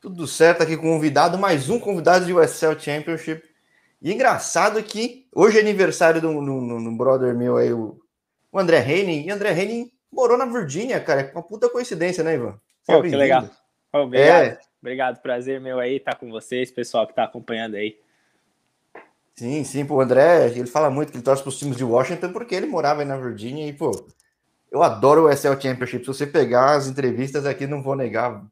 Tudo certo aqui com o convidado, mais um convidado de USL Championship. E engraçado que hoje é aniversário do, no, brother meu aí, o, o André Henning. E André Henning morou na Virgínia, cara. É uma puta coincidência, né, Ivan? Pô, que legal. Obrigado. É. Obrigado, prazer meu aí estar com vocês, pessoal que está acompanhando aí. Sim, sim, pô, o André, ele fala muito que ele torce para os times de Washington porque ele morava aí na Virgínia e, pô, eu adoro o SL Championship. Se você pegar as entrevistas aqui, não vou negar.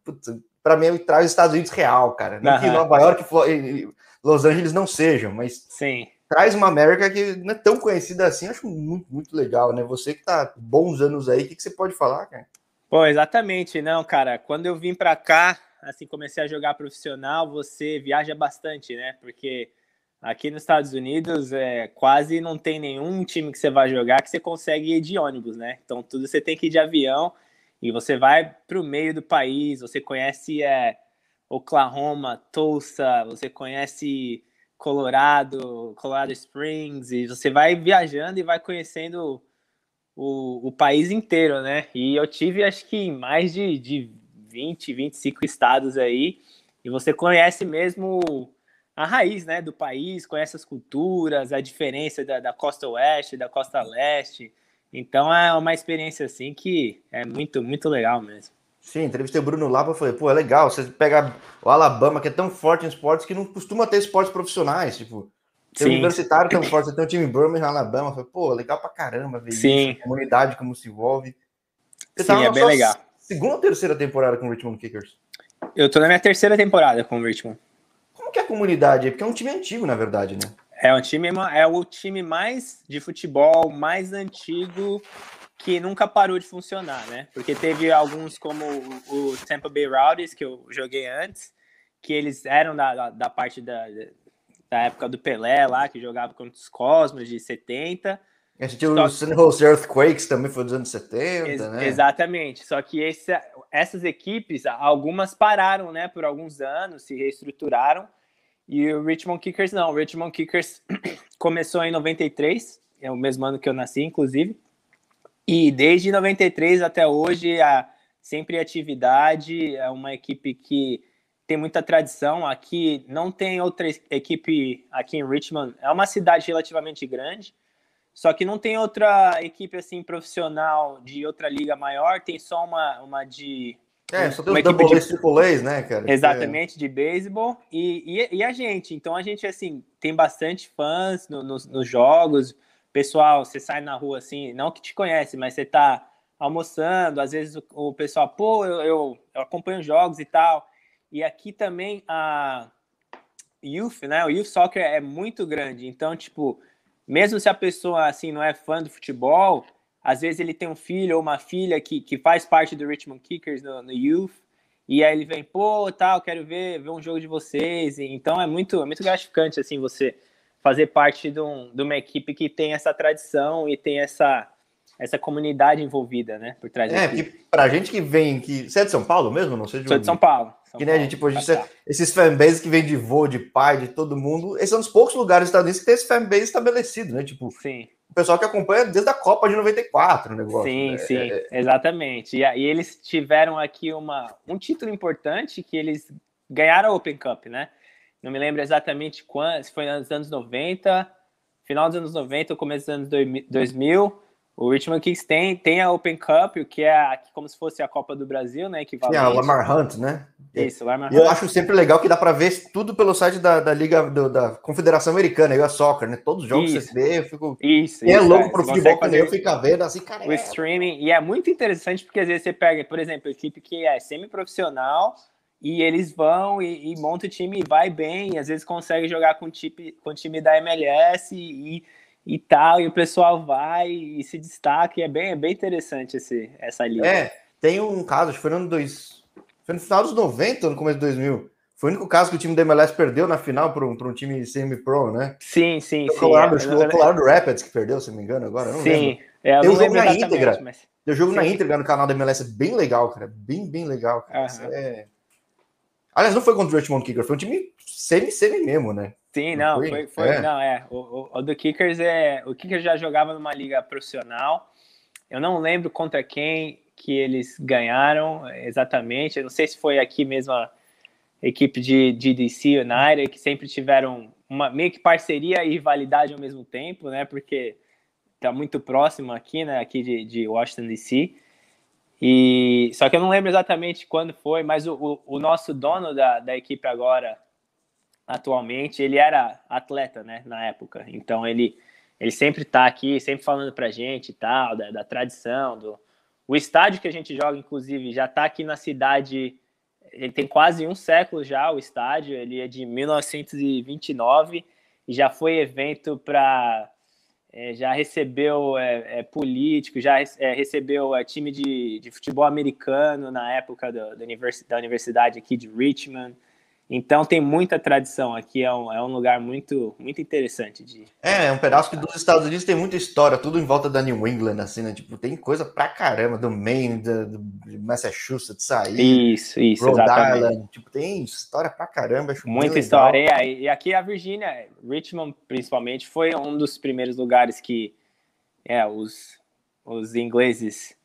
Para mim, ele traz os Estados Unidos real, cara. Não uhum. que Nova York e Los Angeles não sejam, mas sim. traz uma América que não é tão conhecida assim. Acho muito, muito legal, né? Você que tá bons anos aí, o que, que você pode falar, cara? Pô, exatamente, não, cara. Quando eu vim para cá, assim, comecei a jogar profissional, você viaja bastante, né? Porque aqui nos Estados Unidos é quase não tem nenhum time que você vai jogar que você consegue ir de ônibus, né? Então tudo você tem que ir de avião e você vai para o meio do país, você conhece é, Oklahoma, Tulsa, você conhece Colorado, Colorado Springs, e você vai viajando e vai conhecendo o, o país inteiro, né? E eu tive acho que mais de, de 20, 25 estados aí, e você conhece mesmo a raiz né, do país, conhece as culturas, a diferença da, da costa oeste, da costa leste. Então é uma experiência assim que é muito, muito legal mesmo. Sim, entrevistei o Bruno Lapa e falei, pô, é legal, você pega o Alabama, que é tão forte em esportes que não costuma ter esportes profissionais, tipo, tem universitário tão forte, você tem um time Birmingham, Alabama, falei, pô, legal pra caramba ver Sim. isso, a comunidade como se envolve. Você Sim, é bem legal. Segunda ou terceira temporada com o Richmond Kickers? Eu tô na minha terceira temporada com o Richmond. Como que é a comunidade? Porque é um time antigo, na verdade, né? É um time, é o time mais de futebol mais antigo que nunca parou de funcionar, né? Porque teve alguns como o Tampa Bay Rowdies que eu joguei antes, que eles eram da, da, da parte da, da época do Pelé lá, que jogava contra os Cosmos de 70. Esse tinha o San Jose Earthquakes também foi dos anos 70, ex né? Exatamente. Só que esse, essas equipes, algumas pararam, né, por alguns anos, se reestruturaram. E o Richmond Kickers não. O Richmond Kickers começou em 93, é o mesmo ano que eu nasci, inclusive. E desde 93 até hoje, a, sempre atividade, é uma equipe que tem muita tradição. Aqui não tem outra equipe aqui em Richmond. É uma cidade relativamente grande, só que não tem outra equipe assim profissional de outra liga maior. Tem só uma, uma de é, só tem uma equipe de triple né, cara? Exatamente, é. de beisebol. E, e, e, a gente, então a gente, assim, tem bastante fãs no, no, nos jogos. Pessoal, você sai na rua, assim, não que te conhece, mas você tá almoçando, às vezes o, o pessoal, pô, eu, eu, eu acompanho jogos e tal. E aqui também a youth, né? O youth soccer é muito grande. Então, tipo, mesmo se a pessoa assim não é fã do futebol, às vezes ele tem um filho ou uma filha que, que faz parte do Richmond Kickers no, no youth. E aí ele vem, pô, tal, quero ver, ver um jogo de vocês. Então é muito, é muito gratificante assim você fazer parte de, um, de uma equipe que tem essa tradição e tem essa essa comunidade envolvida, né, por trás É, porque pra gente que vem, que você é de São Paulo mesmo, não sei de Sou de São Paulo. São que né, gente, tipo, a gente, esses fanbases que vem de vô, de pai, de todo mundo, esses são os poucos lugares Unidos que tem esse fanbase estabelecido, né? Tipo, sim. O pessoal que acompanha desde a Copa de 94 o negócio. Sim, né? sim, é, é... exatamente. E, e eles tiveram aqui uma, um título importante que eles ganharam a Open Cup, né? Não me lembro exatamente quando, se foi nos anos 90, final dos anos 90 ou começo dos anos 2000 o Richmond Kings tem, tem a Open Cup, o que é como se fosse a Copa do Brasil, né? Que é, a Lamar Hunt, né? Isso, Lamar Hunt. Eu acho sempre legal que dá para ver tudo pelo site da, da Liga do, da Confederação Americana, eu a Soccer, né? Todos os jogos isso. você vê, eu fico. Isso, e é isso, louco pro futebol quando eu ficar vendo assim, cara. O é... streaming, e é muito interessante porque às vezes você pega, por exemplo, equipe que é semi-profissional e eles vão e, e montam o time e vai bem, e às vezes consegue jogar com o time, com time da MLS e, e e tal, e o pessoal vai e se destaca, e é bem, é bem interessante esse, essa liga. É, tem um caso, acho que foi no, ano dois, foi no final dos 90, no começo de 2000, foi o único caso que o time da MLS perdeu na final para um, um time semi-pro, né? Sim, sim, sim. Colorado, é, o Colorado Rapids que perdeu, se não me engano, agora, não sim, lembro. É, Tem um jogo na íntegra. Mas... Tem um jogo sim. na íntegra no canal da MLS, é bem legal, cara, bem, bem legal. Cara. Uhum. É... Aliás, não foi contra o Richmond Kicker, foi um time semi-semi mesmo, né? Sim, não, foi, foi é. não, é. O, o, o, do Kickers é. O Kickers já jogava numa liga profissional. Eu não lembro contra quem que eles ganharam exatamente. Eu não sei se foi aqui mesmo equipe de, de DC United, que sempre tiveram uma meio que parceria e rivalidade ao mesmo tempo, né? Porque tá muito próximo aqui, né? Aqui de, de Washington DC. E só que eu não lembro exatamente quando foi, mas o, o, o nosso dono da, da equipe agora, atualmente, ele era atleta, né? Na época. Então ele ele sempre tá aqui, sempre falando pra gente e tal, da, da tradição, do o estádio que a gente joga, inclusive, já tá aqui na cidade ele tem quase um século já, o estádio, ele é de 1929 e já foi evento para. É, já recebeu é, é, político, já é, recebeu é, time de, de futebol americano na época do, da universidade aqui de Richmond. Então tem muita tradição aqui, é um, é um lugar muito muito interessante de. É, é um pedaço que dos Estados Unidos tem muita história, tudo em volta da New England, assim, né? Tipo, tem coisa pra caramba, do Maine, do, do Massachusetts, aí. Isso, isso, Rhode exatamente. Island, tipo, tem história pra caramba. Acho muita história. E, e aqui a Virgínia, Richmond principalmente, foi um dos primeiros lugares que é, os, os ingleses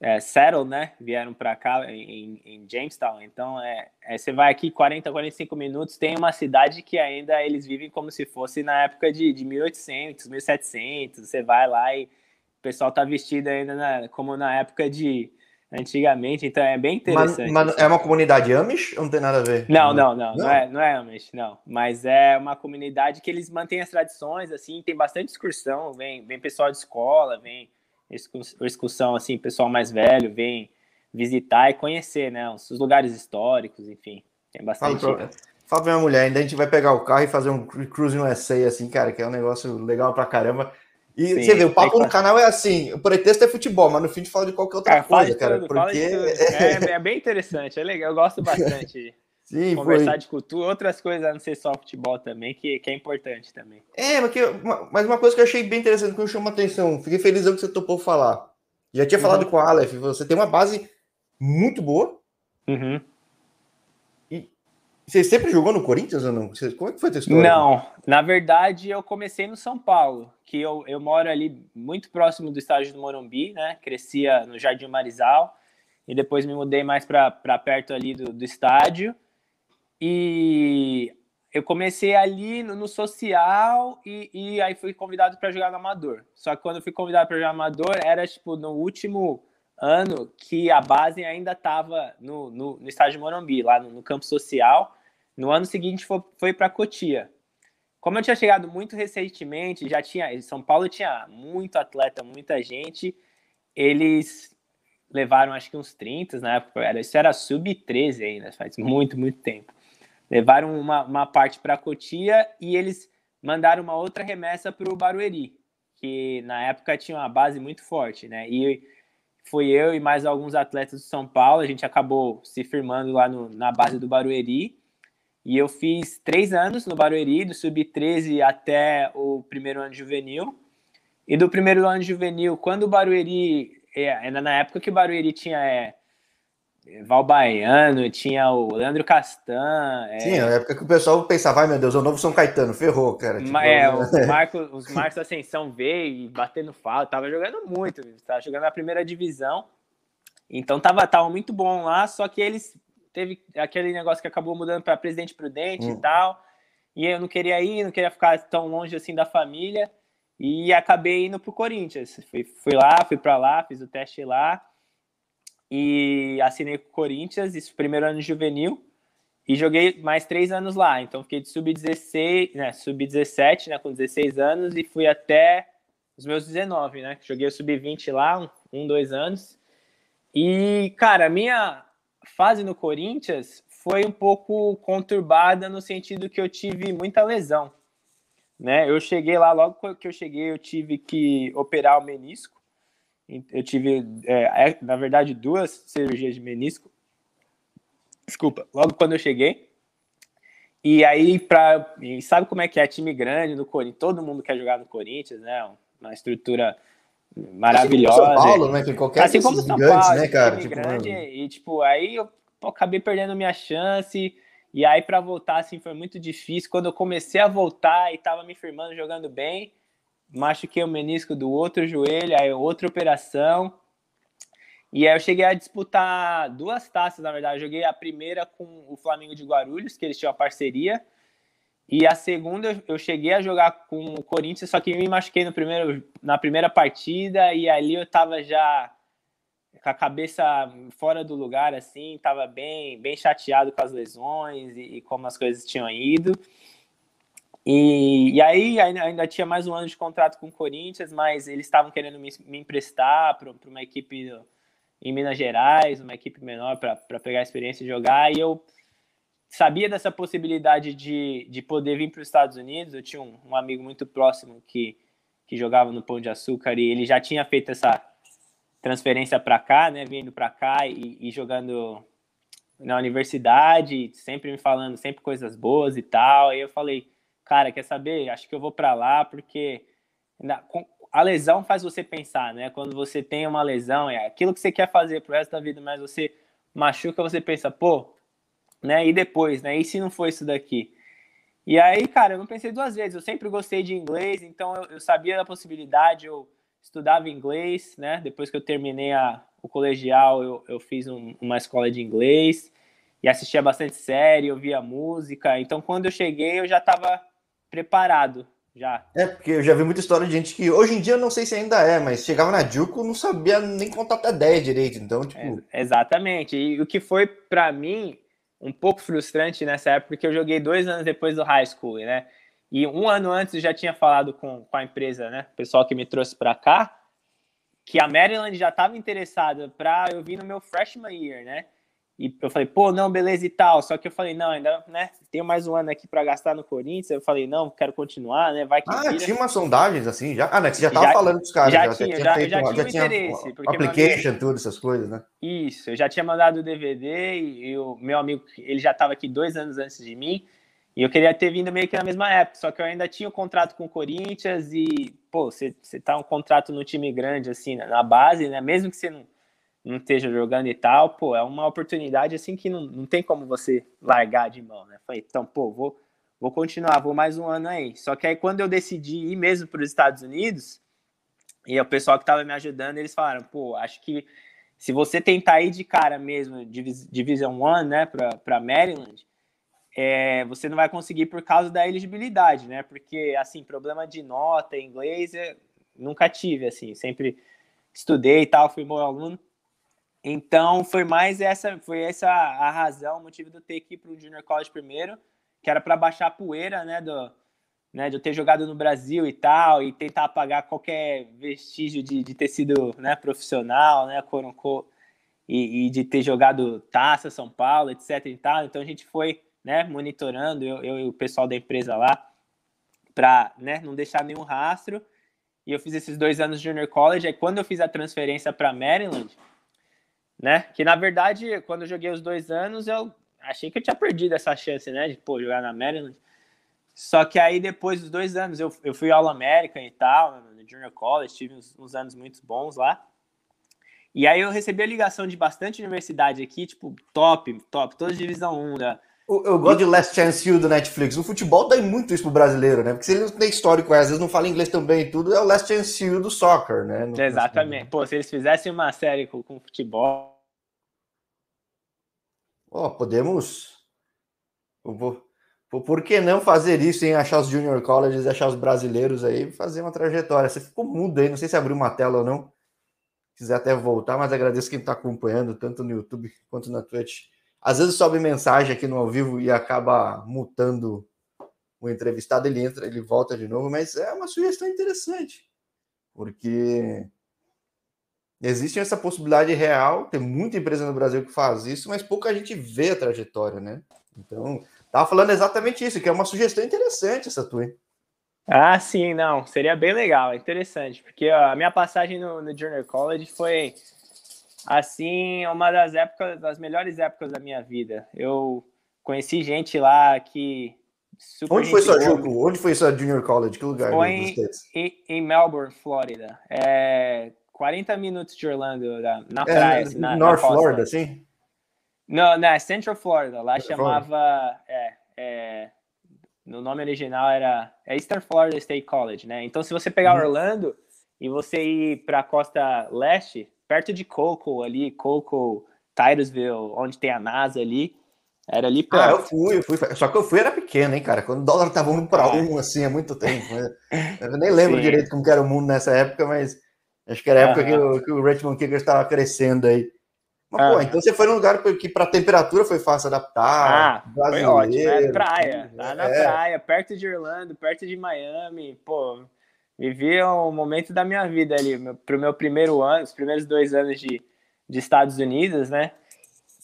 é, settle, né? Vieram para cá em, em, Jamestown. Então, é, é, você vai aqui 40, 45 minutos, tem uma cidade que ainda eles vivem como se fosse na época de, de 1800, 1700. Você vai lá e o pessoal tá vestido ainda na, como na época de antigamente. Então, é bem interessante. Mas, mas é uma comunidade Amish ou não tem nada a ver? Não, não, não. Não, não é, não é Amish, não. Mas é uma comunidade que eles mantêm as tradições, assim, tem bastante excursão. Vem, vem pessoal de escola, vem excursão, assim, pessoal mais velho vem visitar e conhecer, né? Os lugares históricos, enfim. Tem bastante. Fala pra, fala pra minha mulher, ainda a gente vai pegar o carro e fazer um cruise no USA, assim, cara, que é um negócio legal pra caramba. E Sim, você vê, o papo no canal é assim, o pretexto é futebol, mas no fim a gente fala de qualquer outra cara, coisa, cara. Tudo, porque... É, é, bem interessante, é legal, eu gosto bastante. Sim, conversar foi. de cultura, outras coisas, não ser só futebol também, que, que é importante também. É, mas, uma coisa que eu achei bem interessante, que me chamou a atenção, fiquei feliz que você topou falar. Já tinha uhum. falado com o Aleph, você tem uma base muito boa. Uhum. E você sempre jogou no Corinthians ou não? Como é que foi a tua história? Não, na verdade eu comecei no São Paulo, que eu, eu moro ali muito próximo do estádio do Morumbi, né? Crescia no Jardim Marizal e depois me mudei mais para perto ali do, do estádio. E eu comecei ali no, no social e, e, aí fui convidado para jogar no Amador. Só que quando eu fui convidado para jogar no Amador, era tipo no último ano que a base ainda estava no, no, no, estádio Morumbi, lá no, no, campo social. No ano seguinte foi, foi para Cotia. Como eu tinha chegado muito recentemente, já tinha. São Paulo tinha muito atleta, muita gente. Eles levaram acho que uns 30 na época. Isso era sub-13 ainda, faz muito, muito tempo levaram uma, uma parte para Cotia e eles mandaram uma outra remessa para o Barueri, que na época tinha uma base muito forte, né? E foi eu e mais alguns atletas do São Paulo, a gente acabou se firmando lá no, na base do Barueri. E eu fiz três anos no Barueri, do sub-13 até o primeiro ano juvenil. E do primeiro ano juvenil, quando o Barueri, é, ainda na época que o Barueri tinha é, Val Baiano, tinha o Leandro Castan. É... Sim, na época que o pessoal pensava, ai meu Deus, o novo São Caetano, ferrou, cara. Tipo, é, o Marco, os Marcos Ascensão veio e batendo falta, tava jogando muito, tava jogando na primeira divisão. Então tava, tava muito bom lá, só que eles teve aquele negócio que acabou mudando para presidente prudente hum. e tal. E eu não queria ir, não queria ficar tão longe assim da família. E acabei indo pro Corinthians. Fui, fui lá, fui para lá, fiz o teste lá e assinei com o Corinthians, isso primeiro ano juvenil, e joguei mais três anos lá. Então fiquei de sub-16, né, sub-17, né, com 16 anos, e fui até os meus 19, né? Joguei o sub-20 lá, um, um, dois anos. E, cara, a minha fase no Corinthians foi um pouco conturbada no sentido que eu tive muita lesão. Né? Eu cheguei lá, logo que eu cheguei, eu tive que operar o menisco. Eu tive, é, é, na verdade, duas cirurgias de menisco. Desculpa, logo quando eu cheguei. E aí, pra, e sabe como é que é time grande no Corinthians? Todo mundo quer jogar no Corinthians, né? Uma estrutura maravilhosa. Assim como São Paulo, né? Tem qualquer assim como São gigantes, Paulo, né, cara? Time tipo, grande, mano. e tipo, aí eu pô, acabei perdendo minha chance. E aí, para voltar, assim, foi muito difícil. Quando eu comecei a voltar e tava me firmando, jogando bem, machuquei o menisco do outro joelho, aí outra operação. E aí eu cheguei a disputar duas taças, na verdade. Eu joguei a primeira com o Flamengo de Guarulhos, que eles tinham uma parceria. E a segunda eu cheguei a jogar com o Corinthians, só que me machuquei no primeiro, na primeira partida e ali eu tava já com a cabeça fora do lugar, assim, tava bem, bem chateado com as lesões e, e como as coisas tinham ido. E, e aí ainda, tinha mais um ano de contrato com o Corinthians, mas eles estavam querendo me, me emprestar para uma equipe em Minas Gerais, uma equipe menor para pegar a experiência de jogar, e eu sabia dessa possibilidade de, de poder vir para os Estados Unidos. Eu tinha um, um, amigo muito próximo que, que jogava no Pão de Açúcar e ele já tinha feito essa transferência para cá, né, vindo para cá e, e, jogando na universidade, sempre me falando sempre coisas boas e tal. E eu falei, cara, quer saber? Acho que eu vou para lá porque a lesão faz você pensar, né? Quando você tem uma lesão, é aquilo que você quer fazer pro resto da vida, mas você machuca, você pensa, pô, né? E depois, né? E se não for isso daqui? E aí, cara, eu não pensei duas vezes. Eu sempre gostei de inglês, então eu, eu sabia da possibilidade. Eu estudava inglês, né? Depois que eu terminei a, o colegial, eu, eu fiz um, uma escola de inglês e assistia bastante série, ouvia música. Então, quando eu cheguei, eu já estava preparado já. É, porque eu já vi muita história de gente que hoje em dia eu não sei se ainda é, mas chegava na Juco não sabia nem contar até 10 direito, então, tipo... É, exatamente, e o que foi para mim um pouco frustrante nessa época, porque eu joguei dois anos depois do high school, né? E um ano antes eu já tinha falado com, com a empresa, né? O pessoal que me trouxe para cá, que a Maryland já estava interessada para eu vir no meu freshman year, né? E eu falei, pô, não, beleza e tal. Só que eu falei, não, ainda, né? Tenho mais um ano aqui para gastar no Corinthians. Eu falei, não, quero continuar, né? Vai que Ah, vira. tinha umas sondagens assim já. Ah, né? Você já tava já, falando dos caras. Já, já tinha, já, feito, já, já tinha interesse. Um, application, tudo, essas coisas, né? Isso, eu já tinha mandado o DVD e, e o meu amigo, ele já estava aqui dois anos antes de mim. E eu queria ter vindo meio que na mesma época, só que eu ainda tinha o um contrato com o Corinthians e, pô, você, você tá um contrato no time grande, assim, na base, né? Mesmo que você não não esteja jogando e tal, pô, é uma oportunidade assim que não, não tem como você largar de mão, né? Falei, então, pô, vou, vou continuar, vou mais um ano aí. Só que aí quando eu decidi ir mesmo para os Estados Unidos, e o pessoal que estava me ajudando, eles falaram, pô, acho que se você tentar ir de cara mesmo, Division One, né, para Maryland, é, você não vai conseguir por causa da elegibilidade, né? Porque, assim, problema de nota inglês, nunca tive, assim, sempre estudei e tal, fui bom aluno. Então foi mais essa, foi essa a razão, o motivo de eu ter que ir para o Junior College primeiro, que era para baixar a poeira, né, do, né, de eu ter jogado no Brasil e tal, e tentar apagar qualquer vestígio de, de ter sido né, profissional, né, quote e, e, de ter jogado taça São Paulo, etc e tal. Então a gente foi, né, monitorando eu, eu e o pessoal da empresa lá para, né, não deixar nenhum rastro. E eu fiz esses dois anos de Junior College. Aí quando eu fiz a transferência para Maryland né? Que na verdade, quando eu joguei os dois anos, eu achei que eu tinha perdido essa chance, né? De pô, jogar na Maryland. Só que aí depois dos dois anos eu, eu fui ao American e tal, no Junior College, tive uns, uns, anos muito bons lá. E aí eu recebi a ligação de bastante universidade aqui, tipo, top, top, toda divisão 1 da, eu, eu gosto de Last Chance You do Netflix. O futebol dá muito isso pro brasileiro, né? Porque se ele não tem histórico, às vezes não fala inglês também e tudo, é o Last Chance You do soccer, né? No, Exatamente. Pô, se eles fizessem uma série com, com futebol. Oh, podemos. Por que não fazer isso em achar os junior colleges, achar os brasileiros aí, fazer uma trajetória? Você ficou mudo aí, não sei se abriu uma tela ou não. Se quiser até voltar, mas agradeço quem está acompanhando, tanto no YouTube quanto na Twitch. Às vezes sobe mensagem aqui no ao vivo e acaba mutando o entrevistado, ele entra, ele volta de novo, mas é uma sugestão interessante, porque existe essa possibilidade real, tem muita empresa no Brasil que faz isso, mas pouca gente vê a trajetória, né? Então, tava falando exatamente isso, que é uma sugestão interessante essa tua, hein? Ah, sim, não, seria bem legal, interessante, porque ó, a minha passagem no, no Junior College foi assim, uma das épocas, das melhores épocas da minha vida. Eu conheci gente lá que Onde foi sua? Onde foi sua Junior College? Que lugar? Foi em, em, em, Melbourne, Flórida. É 40 minutos de Orlando, na, na é, praia. Assim, na, North na Florida, sim? Não, não, é Central Florida. Lá Central chamava. É, é, no nome original era é Eastern Florida State College, né? Então, se você pegar uhum. Orlando e você ir para a costa leste, perto de Coco ali, Coco, Titusville, onde tem a NASA ali. Era ali perto. Ah, eu fui, eu fui. Só que eu fui era pequeno, hein, cara? Quando o dólar tava um para um, assim, há muito tempo. Eu nem lembro Sim. direito como era o mundo nessa época, mas acho que era a época que, o, que o Richmond Kickers estava crescendo aí. Mas, pô, então você foi num lugar que para temperatura foi fácil adaptar. Ah, foi ótimo, né? Praia, lá na é. praia, perto de Orlando, perto de Miami, pô, vivi um momento da minha vida ali, pro meu primeiro ano, os primeiros dois anos de, de Estados Unidos, né?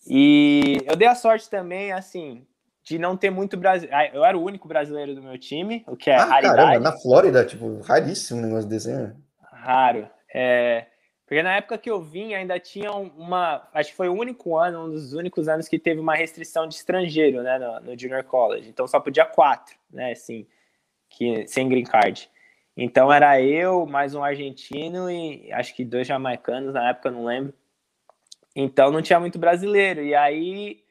E eu dei a sorte também, assim, de não ter muito brasileiro. Ah, eu era o único brasileiro do meu time, o que é ah, raridade. Caramba, na Flórida, tipo, raríssimo um negócio desse, né? Raro. É, porque na época que eu vim, ainda tinha uma. Acho que foi o único ano, um dos únicos anos que teve uma restrição de estrangeiro, né, no, no Junior College. Então só podia quatro, né, assim, que, sem green card. Então era eu, mais um argentino e acho que dois jamaicanos na época, não lembro. Então não tinha muito brasileiro. E aí,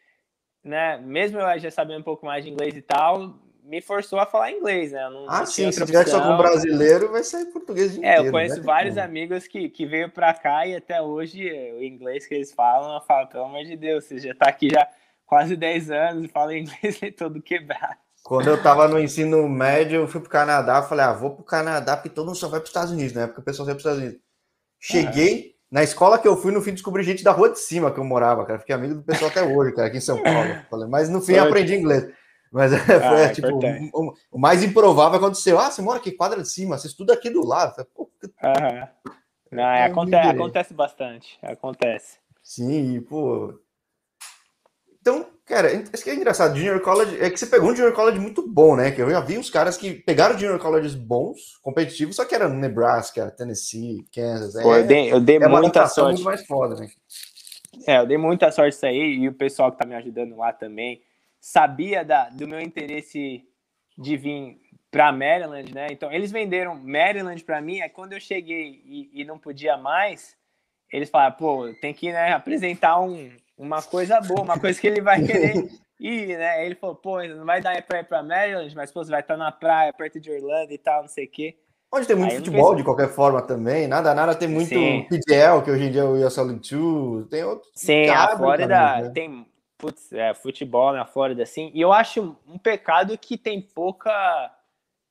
né, mesmo eu já sabendo um pouco mais de inglês e tal, me forçou a falar inglês, né? Não, ah, não sim, se tiver só com brasileiro, vai sair português inteiro, É, eu conheço né? vários amigos que, que veio para cá e até hoje o inglês que eles falam, eu falo, pelo amor de Deus, você já tá aqui já quase 10 anos e fala inglês todo quebrado. Quando eu tava no ensino médio, eu fui pro Canadá, falei, ah, vou pro Canadá, porque todo mundo só vai pros Estados Unidos, né? Porque o pessoal vai pros Estados Unidos. Cheguei, ah. na escola que eu fui, no fim descobri gente da rua de cima que eu morava, cara. Fiquei amigo do pessoal até hoje, cara, aqui em São Paulo. Falei, mas no fim aprendi inglês. Mas ah, foi é, tipo, o, o, mais improvável aconteceu. Ah, você mora aqui, quadra de cima, você estuda aqui do lado. Pô, uhum. Não, é, acontece, acontece bastante. Acontece. Sim, pô. Então, cara, isso que é engraçado. Junior College é que você pegou um Junior College muito bom, né? Que eu já vi uns caras que pegaram Junior Colleges bons, competitivos, só que era Nebraska, Tennessee, Kansas. Pô, é, eu dei, eu dei é muita sorte. muito mais foda, né? É, eu dei muita sorte isso aí e o pessoal que tá me ajudando lá também sabia da, do meu interesse de vir para Maryland, né? Então eles venderam Maryland para mim. Aí quando eu cheguei e, e, não podia mais, eles falaram: pô, tem que né, apresentar um, uma coisa boa, uma coisa que ele vai querer ir, né? Ele falou: pô, não vai dar para ir para Maryland, mas pô, você vai estar na praia perto de Orlando e tal, não sei o quê. Onde tem muito Aí futebol de qualquer forma também, nada, nada tem muito Sim. PDL, que hoje em dia é o ESL 2, tem outro. Sim, a Flórida né? tem putz, é, futebol na Flórida, assim. E eu acho um pecado que tem pouca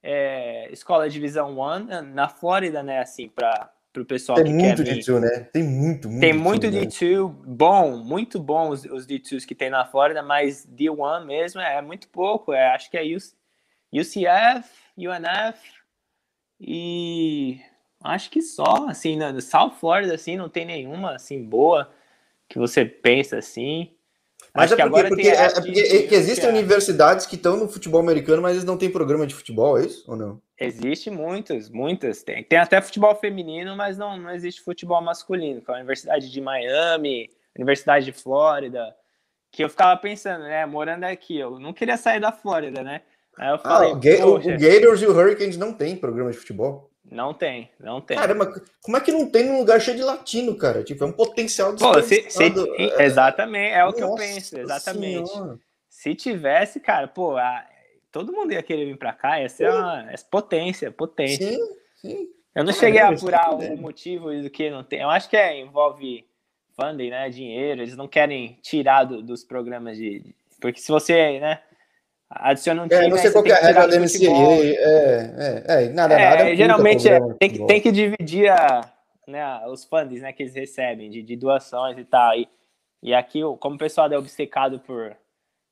é, escola de divisão one na Flórida, né? Assim, para o pessoal tem que muito quer D2, né? Tem muito, muito Tem muito D2, né? bom, muito bom os, os D2s que tem na Flórida, mas D1 mesmo é, é muito pouco. É, acho que é UCF, UNF e acho que só, assim, no South Florida, assim, não tem nenhuma, assim, boa que você pensa assim. Mas Acho é porque, porque, é, é porque é que existem que universidades que estão no futebol americano, mas eles não têm programa de futebol, é isso ou não? Existe muitas, muitas. Tem, tem até futebol feminino, mas não, não existe futebol masculino. Que é a Universidade de Miami, Universidade de Flórida, que eu ficava pensando, né, morando aqui, eu não queria sair da Flórida, né? Aí eu falei, ah, o, o Gators e o Hurricanes não tem programa de futebol. Não tem, não tem. Caramba, como é que não tem num lugar cheio de latino, cara? Tipo, é um potencial Pô, se, se, é, Exatamente, é o que eu penso, exatamente. Senhora. Se tivesse, cara, pô, a, todo mundo ia querer vir pra cá, ia ser uma é potência, potência. Sim, sim. Eu não cheguei a apurar o motivo do que não tem. Eu acho que é, envolve funding, né? Dinheiro, eles não querem tirar do, dos programas de. Porque se você, né? Adiciona um time. É, não sei qual é a regra da NCAA. É, é, é, nada, é, nada. Geralmente é, tem, que, tem que dividir a, né, os funds né, que eles recebem, de, de doações e tal. E, e aqui, como o pessoal é obcecado por,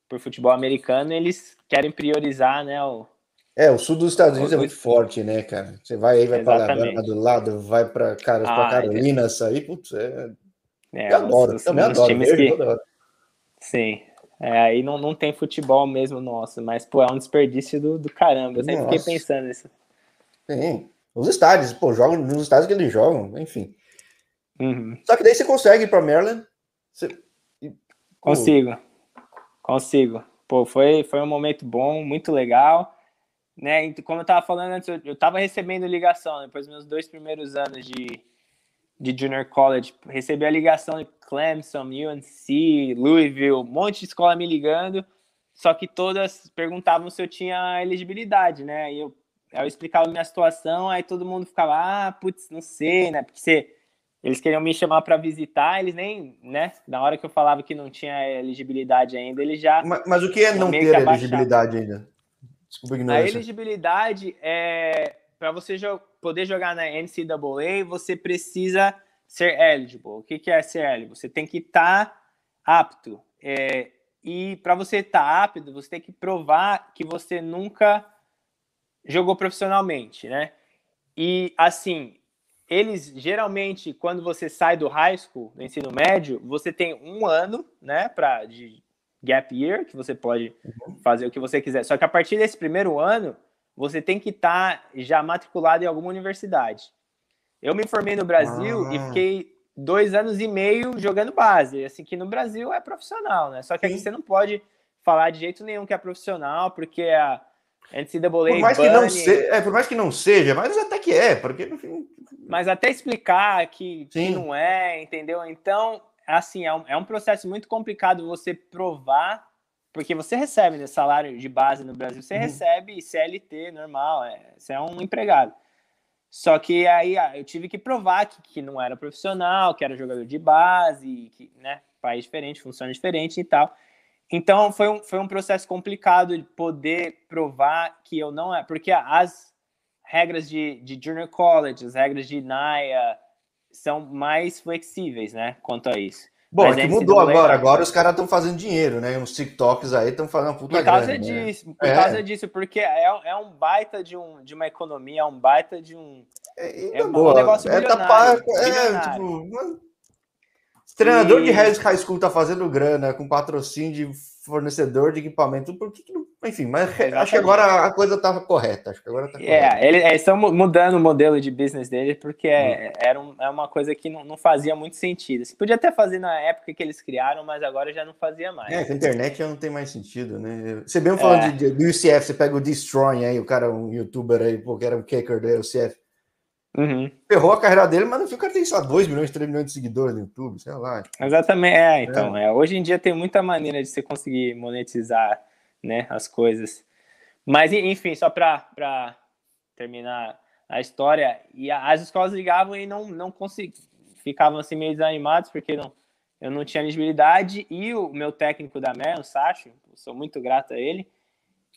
por futebol americano, eles querem priorizar né, o. É, o sul dos Estados Unidos é muito forte, né, cara? Você vai aí, vai para Alabama do lado, vai para cara, ah, Carolina, sair, putz, é. É, eu adoro, os, também os adoro, times que... Sim, é, aí não, não tem futebol mesmo nosso, mas, pô, é um desperdício do, do caramba. Eu sempre Nossa. fiquei pensando nisso. Tem. Os estádios, pô, jogam nos estádios que eles jogam, enfim. Uhum. Só que daí você consegue ir pra Maryland. Você... Consigo. Consigo. Pô, foi, foi um momento bom, muito legal. Né? Como eu tava falando antes, eu, eu tava recebendo ligação né? depois dos meus dois primeiros anos de, de Junior College, recebi a ligação de Clemson, UNC, Louisville, um monte de escola me ligando, só que todas perguntavam se eu tinha elegibilidade, né? E eu, eu explicava a minha situação, aí todo mundo ficava, ah, putz, não sei, né? Porque você, eles queriam me chamar para visitar, eles nem, né? Na hora que eu falava que não tinha elegibilidade ainda, eles já. Mas, mas o que é não ter elegibilidade ainda? Desculpa a A elegibilidade é para você jo poder jogar na NCAA, você precisa ser eligible. O que, que é ser eligible? Você tem que estar tá apto. É, e para você estar tá apto, você tem que provar que você nunca jogou profissionalmente, né? E assim, eles geralmente, quando você sai do high school, do ensino médio, você tem um ano, né, para de gap year, que você pode uhum. fazer o que você quiser. Só que a partir desse primeiro ano, você tem que estar tá já matriculado em alguma universidade. Eu me formei no Brasil ah. e fiquei dois anos e meio jogando base. Assim, que no Brasil é profissional, né? Só que Sim. aqui você não pode falar de jeito nenhum que é profissional, porque a NCAA por mais que não é, por mais que não seja, mas até que é, porque. Mas até explicar que, que, não é, entendeu? Então, assim, é um, é um processo muito complicado você provar, porque você recebe né, salário de base no Brasil, você uhum. recebe CLT normal, é, você é um empregado. Só que aí ah, eu tive que provar que, que não era profissional, que era jogador de base, que, né, país diferente, funciona diferente e tal. Então foi um, foi um processo complicado de poder provar que eu não é, porque as regras de, de junior college, as regras de NAIA são mais flexíveis, né, quanto a isso. Bom, é que mudou agora. Agora os caras estão fazendo dinheiro, né? Uns TikToks aí estão fazendo uma puta Por causa grande, né? disso, né? por é. causa disso, porque é, é um baita de, um, de uma economia, é um baita de um. É, é um negócio é, tapar, é, tipo, treinador e... de high school tá fazendo grana com patrocínio de fornecedor de equipamento, por que, não... Enfim, mas Exatamente. acho que agora a coisa estava correta. Acho que agora tá É, eles estão mudando o modelo de business dele porque é, hum. era um, é uma coisa que não, não fazia muito sentido. Assim, podia até fazer na época que eles criaram, mas agora já não fazia mais. É, que a internet já não tem mais sentido, né? Você bem falando é. de, do UCF, você pega o Destroy aí, o cara, um youtuber aí, pô, que era um kicker do UCF. Uhum. Ferrou a carreira dele, mas no fim o cara tem só 2 milhões, 3 milhões de seguidores no YouTube, sei lá. Exatamente, é, então. É. É, hoje em dia tem muita maneira de você conseguir monetizar né, as coisas. Mas, enfim, só para terminar a história, e as escolas ligavam e não, não conseguiam, ficavam assim meio desanimados, porque não, eu não tinha elegibilidade, e o meu técnico da MER, o Sacho, sou muito grato a ele,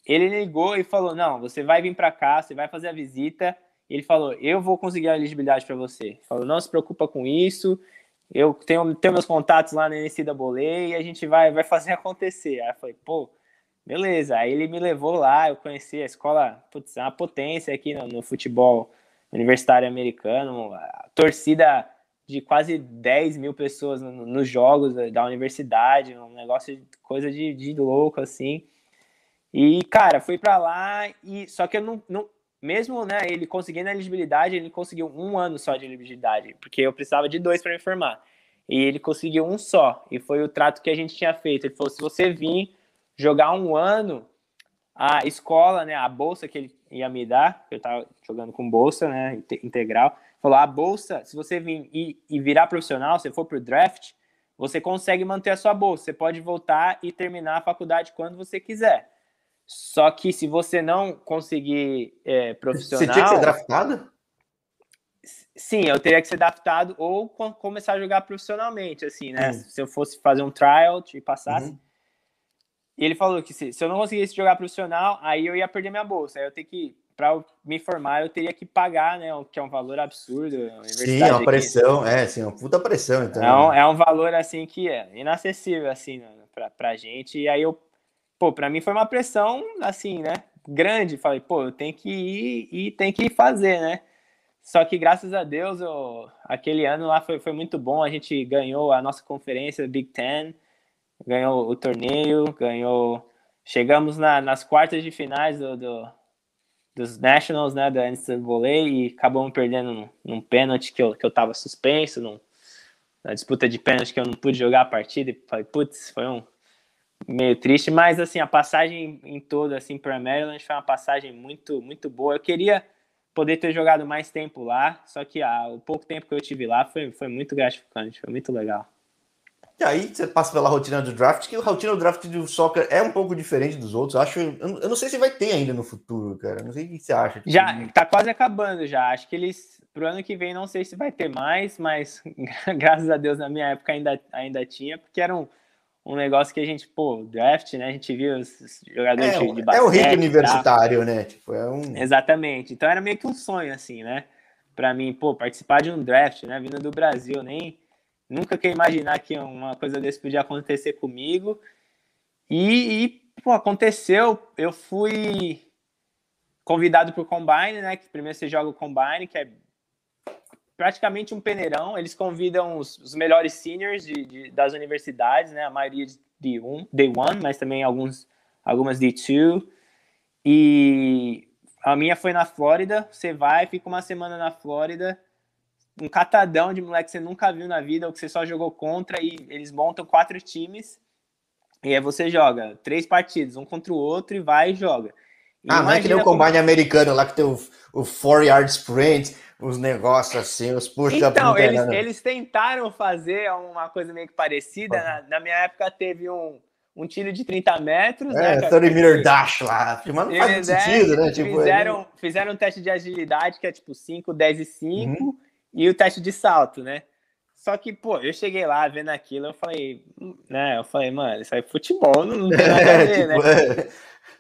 ele ligou e falou, não, você vai vir para cá, você vai fazer a visita, ele falou: Eu vou conseguir a elegibilidade para você. Ele falou: Não se preocupa com isso. Eu tenho, tenho meus contatos lá na NCAA e a gente vai, vai fazer acontecer. Aí eu falei: Pô, beleza. Aí ele me levou lá. Eu conheci a escola, putz, é uma potência aqui no, no futebol universitário americano. A torcida de quase 10 mil pessoas nos no jogos da, da, universidade. Um negócio, coisa de, de louco assim. E, cara, fui para lá e só que eu não, não, mesmo né, ele conseguindo a elegibilidade, ele conseguiu um ano só de elegibilidade, porque eu precisava de dois para me formar. E ele conseguiu um só, e foi o trato que a gente tinha feito. Ele falou: se você vir jogar um ano, a escola, né, a bolsa que ele ia me dar, eu estava jogando com bolsa né, integral, falou: a bolsa, se você vir e, e virar profissional, se for para o draft, você consegue manter a sua bolsa. Você pode voltar e terminar a faculdade quando você quiser. Só que se você não conseguir é, profissional. Você tinha que ser draftado? Sim, eu teria que ser draftado ou começar a jogar profissionalmente, assim, né? Uhum. Se eu fosse fazer um tryout e passasse. Uhum. E ele falou que se, se, eu não conseguisse jogar profissional, aí eu ia perder minha bolsa. Aí eu tenho que, para me formar, eu teria que pagar, né? O que é um valor absurdo. Sim, é uma pressão, aqui. é, sim, uma puta pressão. Então. É um, é um valor, assim, que é inacessível, assim, né, pra, pra gente. E aí eu pô, para mim foi uma pressão, assim, né? Grande. Falei, pô, eu tenho que ir e tem que fazer, né? Só que graças a Deus, eu, aquele ano lá foi, foi muito bom. A gente ganhou a nossa conferência Big Ten, ganhou o torneio, ganhou. Chegamos na, nas quartas de finais do, do, dos Nationals, né, da NCAA, e acabamos perdendo num, num pênalti que eu, que eu tava suspenso, num, na disputa de pênalti que eu não pude jogar a partida. E falei, putz, foi um, meio triste, mas assim, a passagem em toda assim para Maryland foi uma passagem muito muito boa. Eu queria poder ter jogado mais tempo lá, só que ah, o pouco tempo que eu tive lá foi, foi muito gratificante, foi muito legal. E aí você passa pela rotina do draft, que a rotina do draft do soccer é um pouco diferente dos outros. Acho, eu não sei se vai ter ainda no futuro, cara. Não sei o que você acha. Já tá quase acabando já. Acho que eles pro ano que vem não sei se vai ter mais, mas graças a Deus na minha época ainda, ainda tinha, porque era um, um negócio que a gente, pô, draft, né? A gente viu os jogadores é, de basquete. É o rito universitário, né? Tipo, é um... Exatamente. Então era meio que um sonho, assim, né? Para mim, pô, participar de um draft, né? Vindo do Brasil, nem nunca queria imaginar que uma coisa desse podia acontecer comigo. E, e pô, aconteceu. Eu fui convidado para o Combine, né? Que primeiro você joga o Combine, que é praticamente um peneirão. Eles convidam os, os melhores seniors de, de, das universidades, né? A maioria de um, Day One, mas também alguns, algumas de Two. E a minha foi na Flórida. Você vai, fica uma semana na Flórida, um catadão de moleque que você nunca viu na vida, ou que você só jogou contra, e eles montam quatro times. E aí você joga três partidas, um contra o outro, e vai e joga. Ah, não é que nem o combine como... americano lá que tem o, o four yard sprint, os negócios assim, os up. Então, eles, eles tentaram fazer uma coisa meio que parecida. Na, na minha época teve um, um tiro de 30 metros. É, né, 30 meter dash lá. Mas não faz sentido, né? Tipo, fizeram, ele... fizeram um teste de agilidade que é tipo 5, 10 e 5 uhum. e o teste de salto, né? Só que, pô, eu cheguei lá vendo aquilo, eu falei, né? Eu falei, mano, isso aí é futebol, não, não tem nada a ver, é, né? tipo, né? É.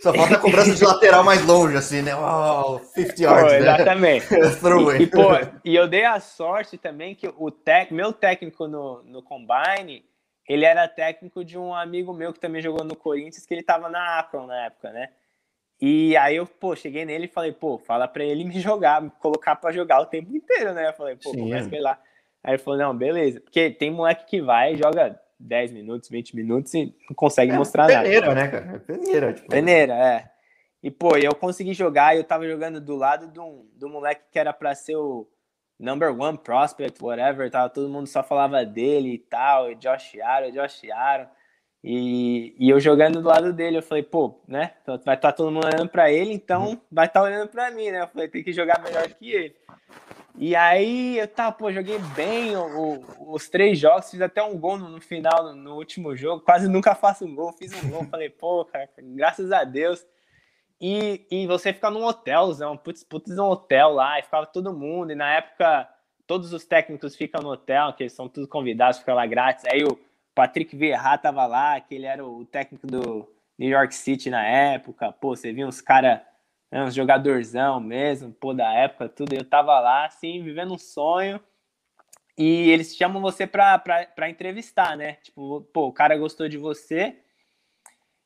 Só falta a cobrança de lateral mais longe, assim, né? Oh, 50 yards. Pô, exatamente. Né? e, e, pô, e eu dei a sorte também que o tec, meu técnico no, no Combine, ele era técnico de um amigo meu que também jogou no Corinthians, que ele tava na Akron na época, né? E aí eu, pô, cheguei nele e falei, pô, fala pra ele me jogar, me colocar pra jogar o tempo inteiro, né? Eu falei, pô, Sim, começa lá. Aí ele falou, não, beleza. Porque tem moleque que vai e joga 10 minutos, 20 minutos e não consegue é, mostrar peneira, nada. né, cara? É peneira, tipo. Peneira, é. E, pô, eu consegui jogar e eu tava jogando do lado de um moleque que era pra ser o number one prospect, whatever, tava, todo mundo só falava dele e tal, e Josh Aaron, Josh Aaron. E, e eu jogando do lado dele, eu falei, pô, né? Vai estar tá todo mundo olhando para ele, então uhum. vai estar tá olhando para mim, né? Eu falei, tem que jogar melhor que ele. E aí eu tava, pô, joguei bem o, o, os três jogos, fiz até um gol no, no final, no, no, último jogo, quase nunca faço um gol, fiz um gol, falei, pô, cara, graças a Deus. E, e você fica num hotelzão, putz, putz, um hotel lá, e ficava todo mundo, e na época todos os técnicos ficam no hotel, que eles são todos convidados, ficam lá grátis. Aí o Patrick Vieira tava lá, que ele era o técnico do New York City na época, pô, você viu uns caras né, uns jogadorzão mesmo, pô, da época, tudo. Eu tava lá, assim, vivendo um sonho. E eles chamam você pra, pra, pra entrevistar, né? Tipo, pô, o cara gostou de você.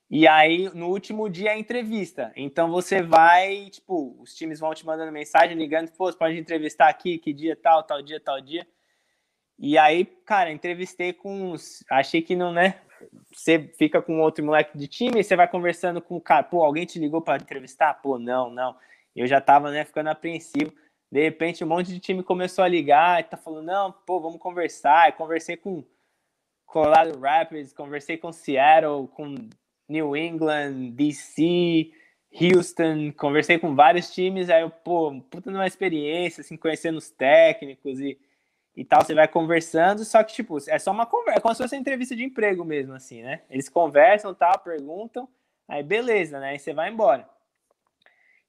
E aí, no último dia, é a entrevista. Então, você vai, tipo, os times vão te mandando mensagem, ligando, pô, você pode entrevistar aqui, que dia tal, tal dia, tal dia. E aí, cara, entrevistei com uns. Achei que não, né? Você fica com outro moleque de time você vai conversando com o cara, pô, alguém te ligou para entrevistar? Pô, não, não. Eu já tava, né, ficando apreensivo. De repente, um monte de time começou a ligar e tá falando, não, pô, vamos conversar. Eu conversei com Colorado Rapids, conversei com Seattle, com New England, DC, Houston, conversei com vários times, aí eu, pô, puta numa experiência, assim, conhecendo os técnicos e e tal, você vai conversando, só que, tipo, é só uma conversa, é como se fosse uma entrevista de emprego mesmo, assim, né? Eles conversam, tal, perguntam, aí beleza, né? Aí você vai embora.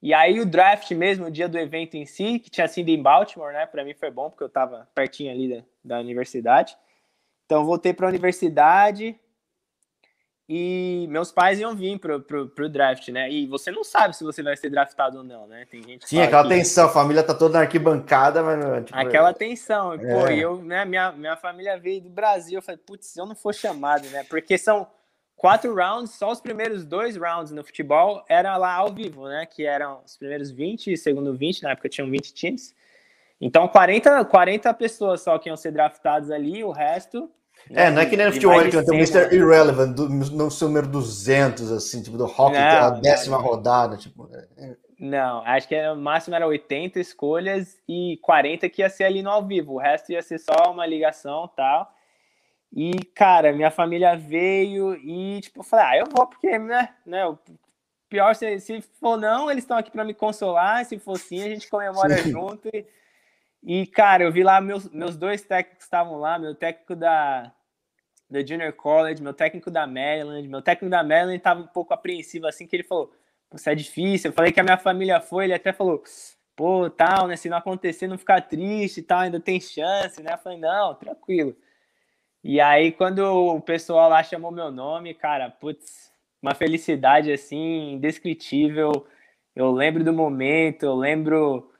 E aí o draft mesmo, o dia do evento em si, que tinha sido em Baltimore, né? Para mim foi bom, porque eu tava pertinho ali da, da universidade. Então voltei para a universidade, e meus pais iam vir pro, pro, pro, draft, né? E você não sabe se você vai ser draftado ou não, né? Tem gente Sim, aquela que... tensão, a família tá toda na arquibancada, mas. Tipo... Aquela tensão. É. Pô, e eu, né, minha, minha família veio do Brasil, eu falei, putz, se eu não for chamado, né? Porque são quatro rounds, só os primeiros dois rounds no futebol era lá ao vivo, né? Que eram os primeiros 20 e segundo 20, na época tinham 20 times. Então, 40, 40 pessoas só que iam ser draftados ali, o resto é, não é que nem no futebol americano, tem o Mr. Irrelevant, do, no número 200, assim, tipo, do hockey, não, a décima não, rodada, tipo... É, é. Não, acho que o máximo era 80 escolhas e 40 que ia ser ali no ao vivo, o resto ia ser só uma ligação e tal. E, cara, minha família veio e, tipo, eu falei, ah, eu vou porque, né, né, o pior, se, se for não, eles estão aqui para me consolar, se for sim, a gente comemora sim. junto e e, cara, eu vi lá meus, meus dois técnicos estavam lá, meu técnico da, da Junior College, meu técnico da Maryland. Meu técnico da Maryland estava um pouco apreensivo, assim, que ele falou, você é difícil. Eu falei que a minha família foi, ele até falou, pô, tal, né? Se não acontecer, não ficar triste e tal, ainda tem chance, né? Eu falei, não, tranquilo. E aí, quando o pessoal lá chamou meu nome, cara, putz, uma felicidade assim, indescritível. Eu lembro do momento, eu lembro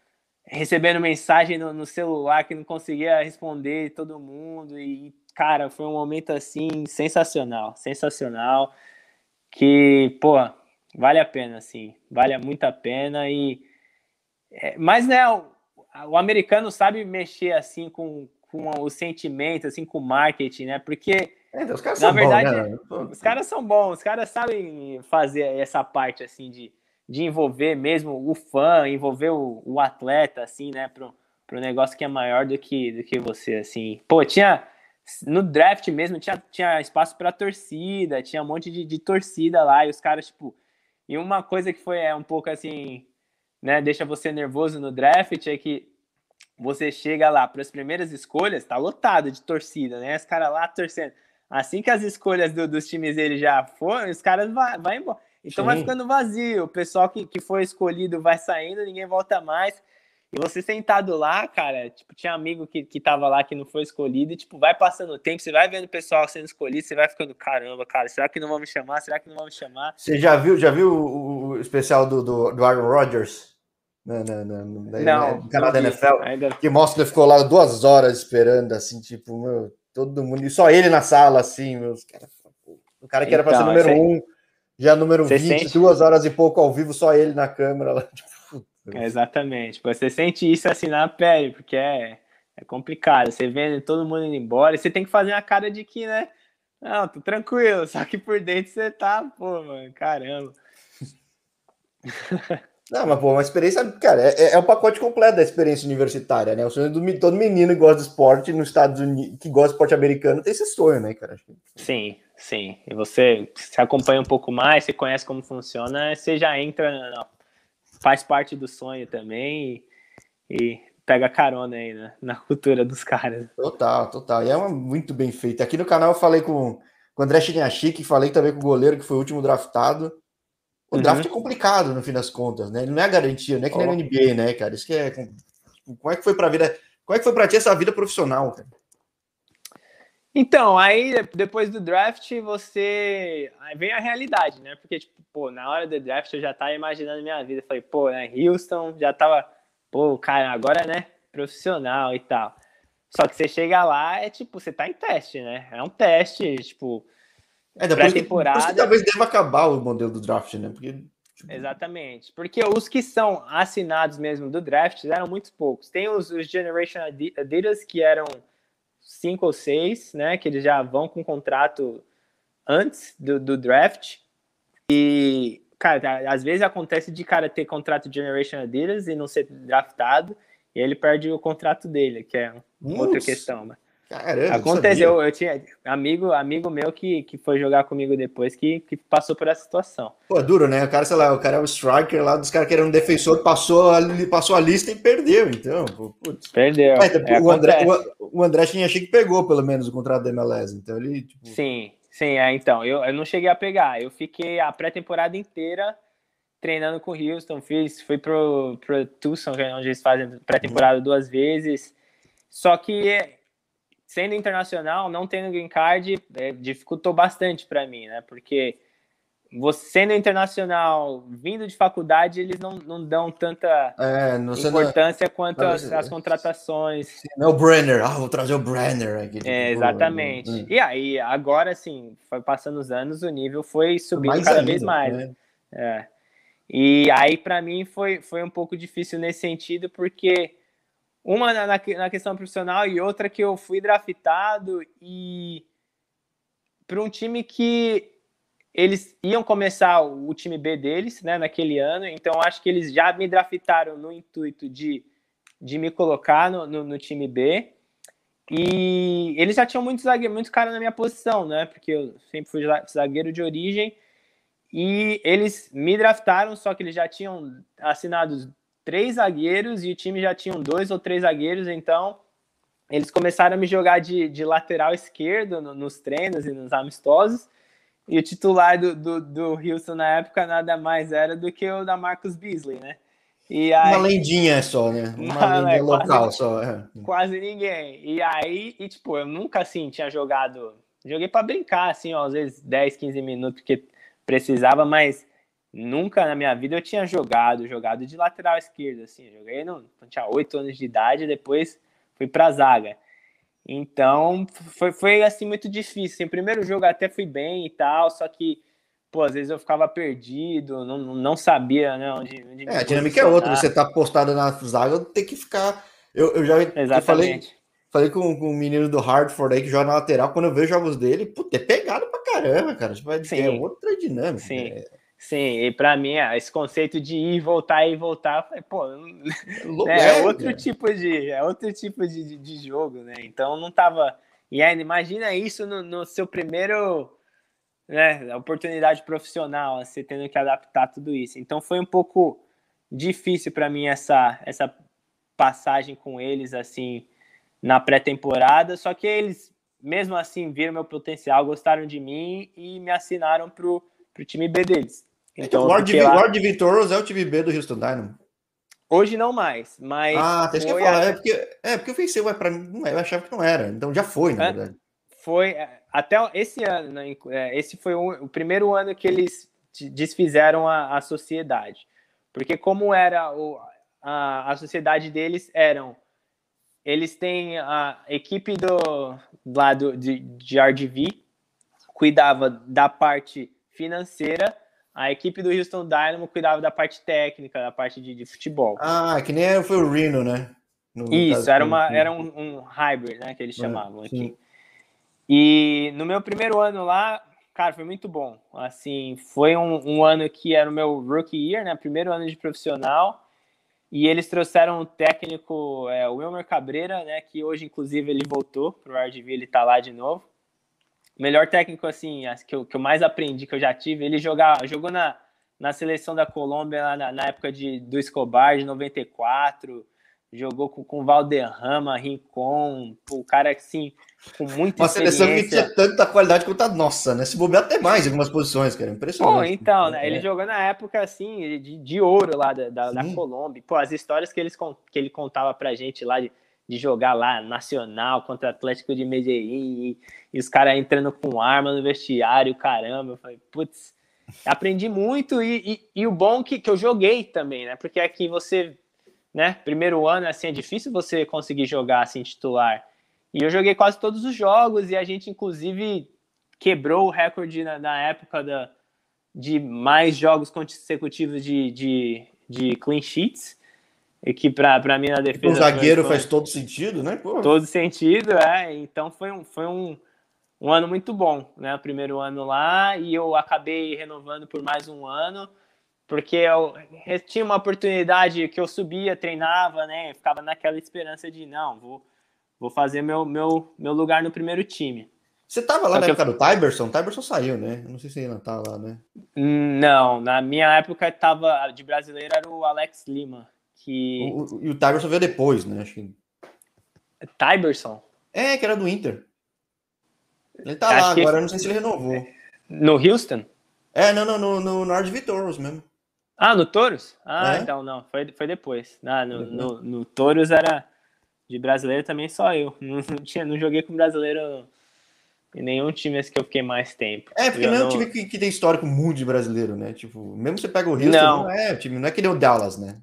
recebendo mensagem no, no celular que não conseguia responder todo mundo. E, cara, foi um momento assim, sensacional, sensacional. Que, pô, vale a pena, assim, vale muito a pena. E é, mas, né, o, o, americano sabe mexer, assim, com, com o sentimento, assim, com o marketing, né? Porque, é, então, na verdade, bons, né? os caras são bons, os caras sabem fazer essa parte, assim, de, de envolver mesmo o fã, envolver o, o atleta, assim, né, pro, pro negócio que é maior do que, do que você, assim. Pô, tinha no draft mesmo tinha, tinha espaço para torcida, tinha um monte de, de torcida lá, e os caras, tipo. E uma coisa que foi é, um pouco assim né, deixa você nervoso no draft é que você chega lá para as primeiras escolhas, tá lotado de torcida, né? Os caras lá torcendo. Assim que as escolhas do, dos times dele já foram, os caras vão vai embora. Então Sim. vai ficando vazio. O pessoal que, que foi escolhido vai saindo, ninguém volta mais. E você sentado lá, cara, tipo, tinha amigo que, que tava lá que não foi escolhido, e tipo, vai passando o tempo, você vai vendo o pessoal sendo escolhido, você vai ficando, caramba, cara, será que não vão me chamar? Será que não vão me chamar? Você já viu, já viu o, o especial do, do, do Aaron Rodgers? no, no, no, não, no canal da NFL, ainda... que mostra que ele ficou lá duas horas esperando, assim, tipo, meu, todo mundo, e só ele na sala, assim, meus cara, o cara que era para ser então, número um, já número você 20, sente... duas horas e pouco ao vivo, só ele na câmera lá, tipo, Exatamente, você sente isso assim na pele, porque é, é complicado, você vendo todo mundo indo embora, e você tem que fazer uma cara de que, né, não, tô tranquilo, só que por dentro você tá, pô, mano, caramba. Não, mas pô, uma experiência, cara, é, é o pacote completo da experiência universitária, né? O sonho do todo menino que gosta de esporte nos Estados Unidos, que gosta de esporte americano, tem esse sonho, né, cara? Sim, sim. E você se acompanha um pouco mais, você conhece como funciona, você já entra, faz parte do sonho também e, e pega carona aí né, na cultura dos caras. Total, total. E é uma, muito bem feito. Aqui no canal eu falei com, com o André Chignachique, falei também com o goleiro que foi o último draftado. O draft uhum. é complicado no fim das contas, né? Ele não é garantia, não é que nem oh. na NBA, né, cara? Isso que é. Como é que foi para a vida? Como é que foi para ti essa vida profissional, cara? Então, aí depois do draft, você. Aí vem a realidade, né? Porque, tipo, pô, na hora do draft eu já tava imaginando minha vida. Falei, pô, né? Houston já tava, pô, cara, agora, né? Profissional e tal. Só que você chega lá, é tipo, você tá em teste, né? É um teste, tipo, é, depois temporada que, talvez deva acabar o modelo do draft, né? Porque, tipo... Exatamente. Porque os que são assinados mesmo do draft eram muito poucos. Tem os, os Generation Adidas, que eram cinco ou seis, né? Que eles já vão com contrato antes do, do draft. E, cara, às vezes acontece de cara ter contrato Generation Adidas e não ser draftado, e ele perde o contrato dele, que é outra questão. Mas... Caramba, Aconteceu, eu tinha amigo, amigo meu que, que foi jogar comigo depois que, que passou por essa situação. Pô, é duro, né? O cara, sei lá, o cara é o striker lá dos caras que era um defensor, passou passou a lista e perdeu, então. Putz. Perdeu. É, o, André, o, o André tinha achei que pegou pelo menos o contrato da MLS, então ele. Tipo... Sim, sim, é, então. Eu, eu não cheguei a pegar. Eu fiquei a pré-temporada inteira treinando com o Houston, fiz, fui pro, pro Tucson, é onde eles fazem pré-temporada uhum. duas vezes. Só que sendo internacional, não tendo green card, é, dificultou bastante para mim, né? Porque você sendo internacional, vindo de faculdade, eles não, não dão tanta é, não, importância não, quanto as, contratações. Não é o Brenner, ah, vou trazer o Brenner aqui. É, exatamente. Hum. E aí, agora sim, foi passando os anos, o nível foi subindo mais cada ainda, vez mais. Né? É. E aí, para mim, foi, foi um pouco difícil nesse sentido, porque uma na, na questão profissional e outra que eu fui draftado e para um time que eles iam começar o time B deles, né, naquele ano, então acho que eles já me draftaram no intuito de, de me colocar no, no, no time B. E eles já tinham muitos zagueiros, muitos caras na minha posição, né? Porque eu sempre fui zagueiro de origem. E eles me draftaram, só que eles já tinham assinado três zagueiros e o time já tinha dois ou três zagueiros, então eles começaram a me jogar de, de lateral esquerdo no, nos treinos e nos amistosos. E o titular do, do, do Houston na época nada mais era do que o da Marcus Beasley, né? E aí, uma lendinha só, né? Uma lendinha é, local quase, só. É. Quase ninguém. E aí, e, tipo, eu nunca assim tinha jogado. Joguei para brincar, assim, ó, às vezes 10, 15 minutos, porque precisava, mas nunca na minha vida eu tinha jogado, jogado de lateral esquerdo, assim. joguei no, tinha 8 anos de idade, depois fui pra zaga. Então, foi, foi assim muito difícil. Assim, primeiro jogo até fui bem e tal, só que pô, às vezes eu ficava perdido, não, não sabia, né, onde, onde É, a dinâmica é outra, você tá postado na zaga, tem que ficar... Eu, eu já Exatamente. Eu falei, falei com, com o menino do Hartford aí que joga na lateral, quando eu vejo jogos dele, puta, é pegado pra caramba, cara, tipo, é, é outra dinâmica. Sim. É... Sim, e para mim, esse conceito de ir, voltar e voltar, pô, é, é, outro tipo de, é outro tipo de, de, jogo, né? Então não tava. E ainda imagina isso no, no seu primeiro né, oportunidade profissional, você tendo que adaptar tudo isso. Então foi um pouco difícil para mim essa, essa passagem com eles assim na pré-temporada, só que eles mesmo assim viram meu potencial, gostaram de mim e me assinaram pro, pro time B deles. É então, Lord, lá... Lord Victorious é o time B do Houston Dynamo. Hoje não mais, mas. Ah, tem que falar. É porque, é porque eu pensei, ué, pra mim, eu achava que não era. Então já foi, na é, verdade. Foi. É, até esse ano, né, é, esse foi o, o, primeiro ano que eles desfizeram a, a sociedade. Porque como era o, a, a sociedade deles, eram. Eles têm a equipe do lado de, de RDV, cuidava da parte financeira a equipe do Houston Dynamo cuidava da parte técnica, da parte de, de futebol. Ah, que nem foi o Reno, né? No Isso, era, uma, era um, um, hybrid, né? Que eles é, chamavam aqui. E no meu primeiro ano lá, cara, foi muito bom. Assim, foi um, um, ano que era o meu rookie year, né? Primeiro ano de profissional. E eles trouxeram um técnico, é, o Wilmer Cabreira, né? Que hoje, inclusive, ele voltou para o RDV, ele tá lá de novo melhor técnico, assim, que eu, que eu mais aprendi, que eu já tive, ele jogar, jogou na, na seleção da Colômbia na, na época de, do Escobar, de 94, jogou com, com Valderrama, Rincon, o cara, assim, com muita Uma seleção que tinha tanta qualidade quanto a nossa, né? Se bobear até mais em algumas posições, cara, impressionante. Pô, então, né? É. Ele jogou na época, assim, de, de ouro lá da, da, da Colômbia. Pô, as histórias que, eles, que ele contava pra gente lá de de jogar lá Nacional contra Atlético de Medellín e, os caras entrando com arma no vestiário, caramba. Eu falei, putz, aprendi muito e, e, e, o bom que, que eu joguei também, né? Porque aqui você, né, primeiro ano, assim, é difícil você conseguir jogar assim titular. E eu joguei quase todos os jogos e a gente, inclusive, quebrou o recorde na, na época da, de mais jogos consecutivos de, de, de clean sheets. E que para mim na defesa. O zagueiro foi, faz todo sentido, né? Pô. Todo sentido, é. Então foi um, foi um, um ano muito bom, né? O primeiro ano lá, e eu acabei renovando por mais um ano, porque eu, tinha uma oportunidade que eu subia, treinava, né? Ficava naquela esperança de, não, vou, vou fazer meu, meu, meu lugar no primeiro time. Você tava lá Só na época eu... do Tyberson? O Tyberson saiu, né? Eu não sei se ainda tá lá, né? Não, na minha época tava de brasileiro era o Alex Lima. Que... O, e o Tyberson veio depois, né? Acho que... Tyberson? É, que era do Inter. Ele tá Acho lá agora, eu não sei se ele renovou. No Houston? É, não, não, no, no Nord Vitoros mesmo. Ah, no Touros? Ah, é? então não, foi, foi depois. Ah, no, no, no Touros era de brasileiro também só eu. Não, tinha, não joguei com brasileiro em nenhum time que eu fiquei mais tempo. É, porque não é um time que, que tem histórico muito de brasileiro, né? Tipo, mesmo você pega o Houston, não, não é time, não é que nem o Dallas, né?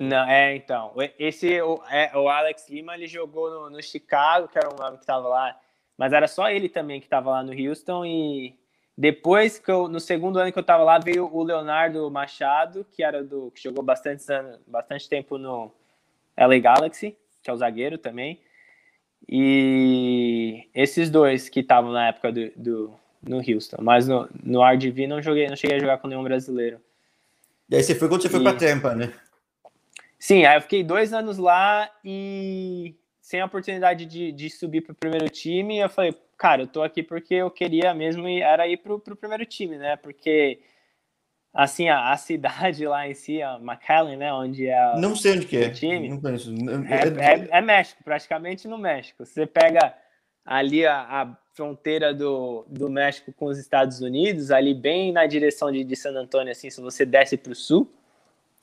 Não, é, então. Esse, o, é, o Alex Lima, ele jogou no, no Chicago, que era um nome que estava lá, mas era só ele também que estava lá no Houston. E depois que eu, no segundo ano que eu estava lá, veio o Leonardo Machado, que era do que jogou bastante, bastante tempo no LA Galaxy, que é o zagueiro também. E esses dois que estavam na época do, do, no Houston, mas no, no RDV não joguei, não cheguei a jogar com nenhum brasileiro. E aí você foi quando você e... foi para Tampa, né? Sim, aí eu fiquei dois anos lá e sem a oportunidade de, de subir para o primeiro time, eu falei, cara, eu tô aqui porque eu queria mesmo ir, era ir para o primeiro time, né? Porque assim a, a, cidade lá em si, a McAllen, né, onde é não sei onde que é, time, não conheço. É, é, é, México, praticamente no México. Você pega ali a, a, fronteira do, do México com os Estados Unidos, ali bem na direção de, de San Antônio, assim, se você desce para o sul,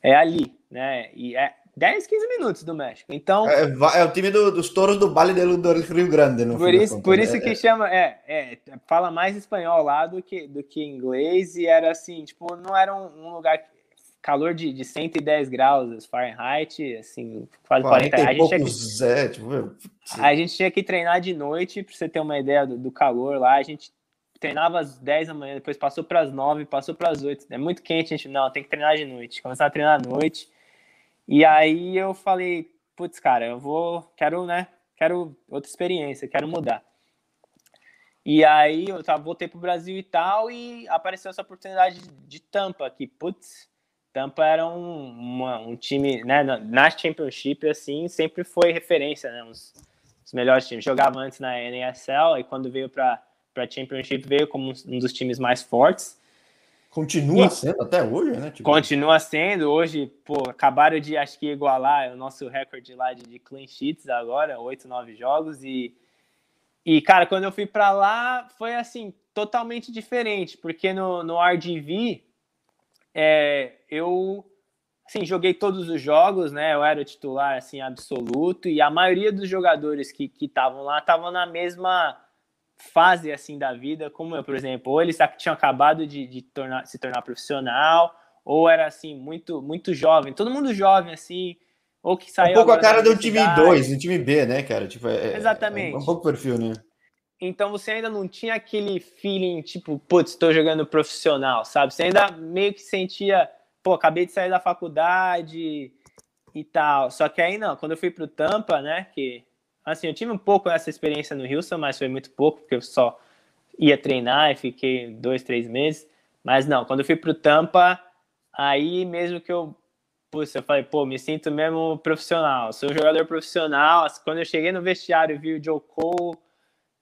é ali, né? E é 10, 15 minutos do México. Então. É, é o time do, dos touros do Vale do, do Rio Grande, no Por isso, por isso né? que chama. É, é, fala mais espanhol lá do que, do que inglês, e era assim, tipo, não era um, um lugar. Calor de, de 110 graus Fahrenheit, assim, quase 40. 40 a, gente que, é, tipo, a gente tinha que treinar de noite, para você ter uma ideia do, do calor lá. A gente treinava às 10 da manhã, depois passou para as 9, passou para as 8. É muito quente, a gente, não, tem que treinar de noite. Começar a treinar à noite. E aí eu falei, putz, cara, eu vou, quero, né, quero outra experiência, quero mudar. E aí eu tava, voltei pro Brasil e tal, e apareceu essa oportunidade de Tampa, que, putz, Tampa era um, uma, um time, né, na Championship, assim, sempre foi referência, né, uns, os melhores times. Jogava antes na NSL, e quando veio para para Championship veio como um dos times mais fortes. Continua e, sendo até hoje, né? Tipo... Continua sendo. Hoje, pô, acabaram de, acho que, igualar o nosso recorde lá de, de clean sheets agora, 8, 9 jogos. E, e cara, quando eu fui para lá, foi assim, totalmente diferente, porque no, no RGV, é, eu assim, joguei todos os jogos, né? Eu era o titular assim absoluto e a maioria dos jogadores que estavam lá estavam na mesma fase assim da vida, como eu, por exemplo, ou eles tinham acabado de, de tornar, se tornar profissional, ou era assim muito muito jovem, todo mundo jovem assim, ou que saiu um pouco a cara do time 2, do time B, né, cara? Tipo, é, é Exatamente. É um pouco perfil, né? Então você ainda não tinha aquele feeling tipo, putz, estou jogando profissional, sabe? Você ainda meio que sentia, pô, acabei de sair da faculdade e tal. Só que aí não, quando eu fui pro Tampa, né, que Assim, eu tive um pouco essa experiência no Houston, mas foi muito pouco, porque eu só ia treinar e fiquei dois, três meses. Mas não, quando eu fui pro Tampa, aí mesmo que eu, puxa, eu falei, pô, me sinto mesmo profissional, sou jogador profissional. Quando eu cheguei no vestiário, vi o Joe Cole,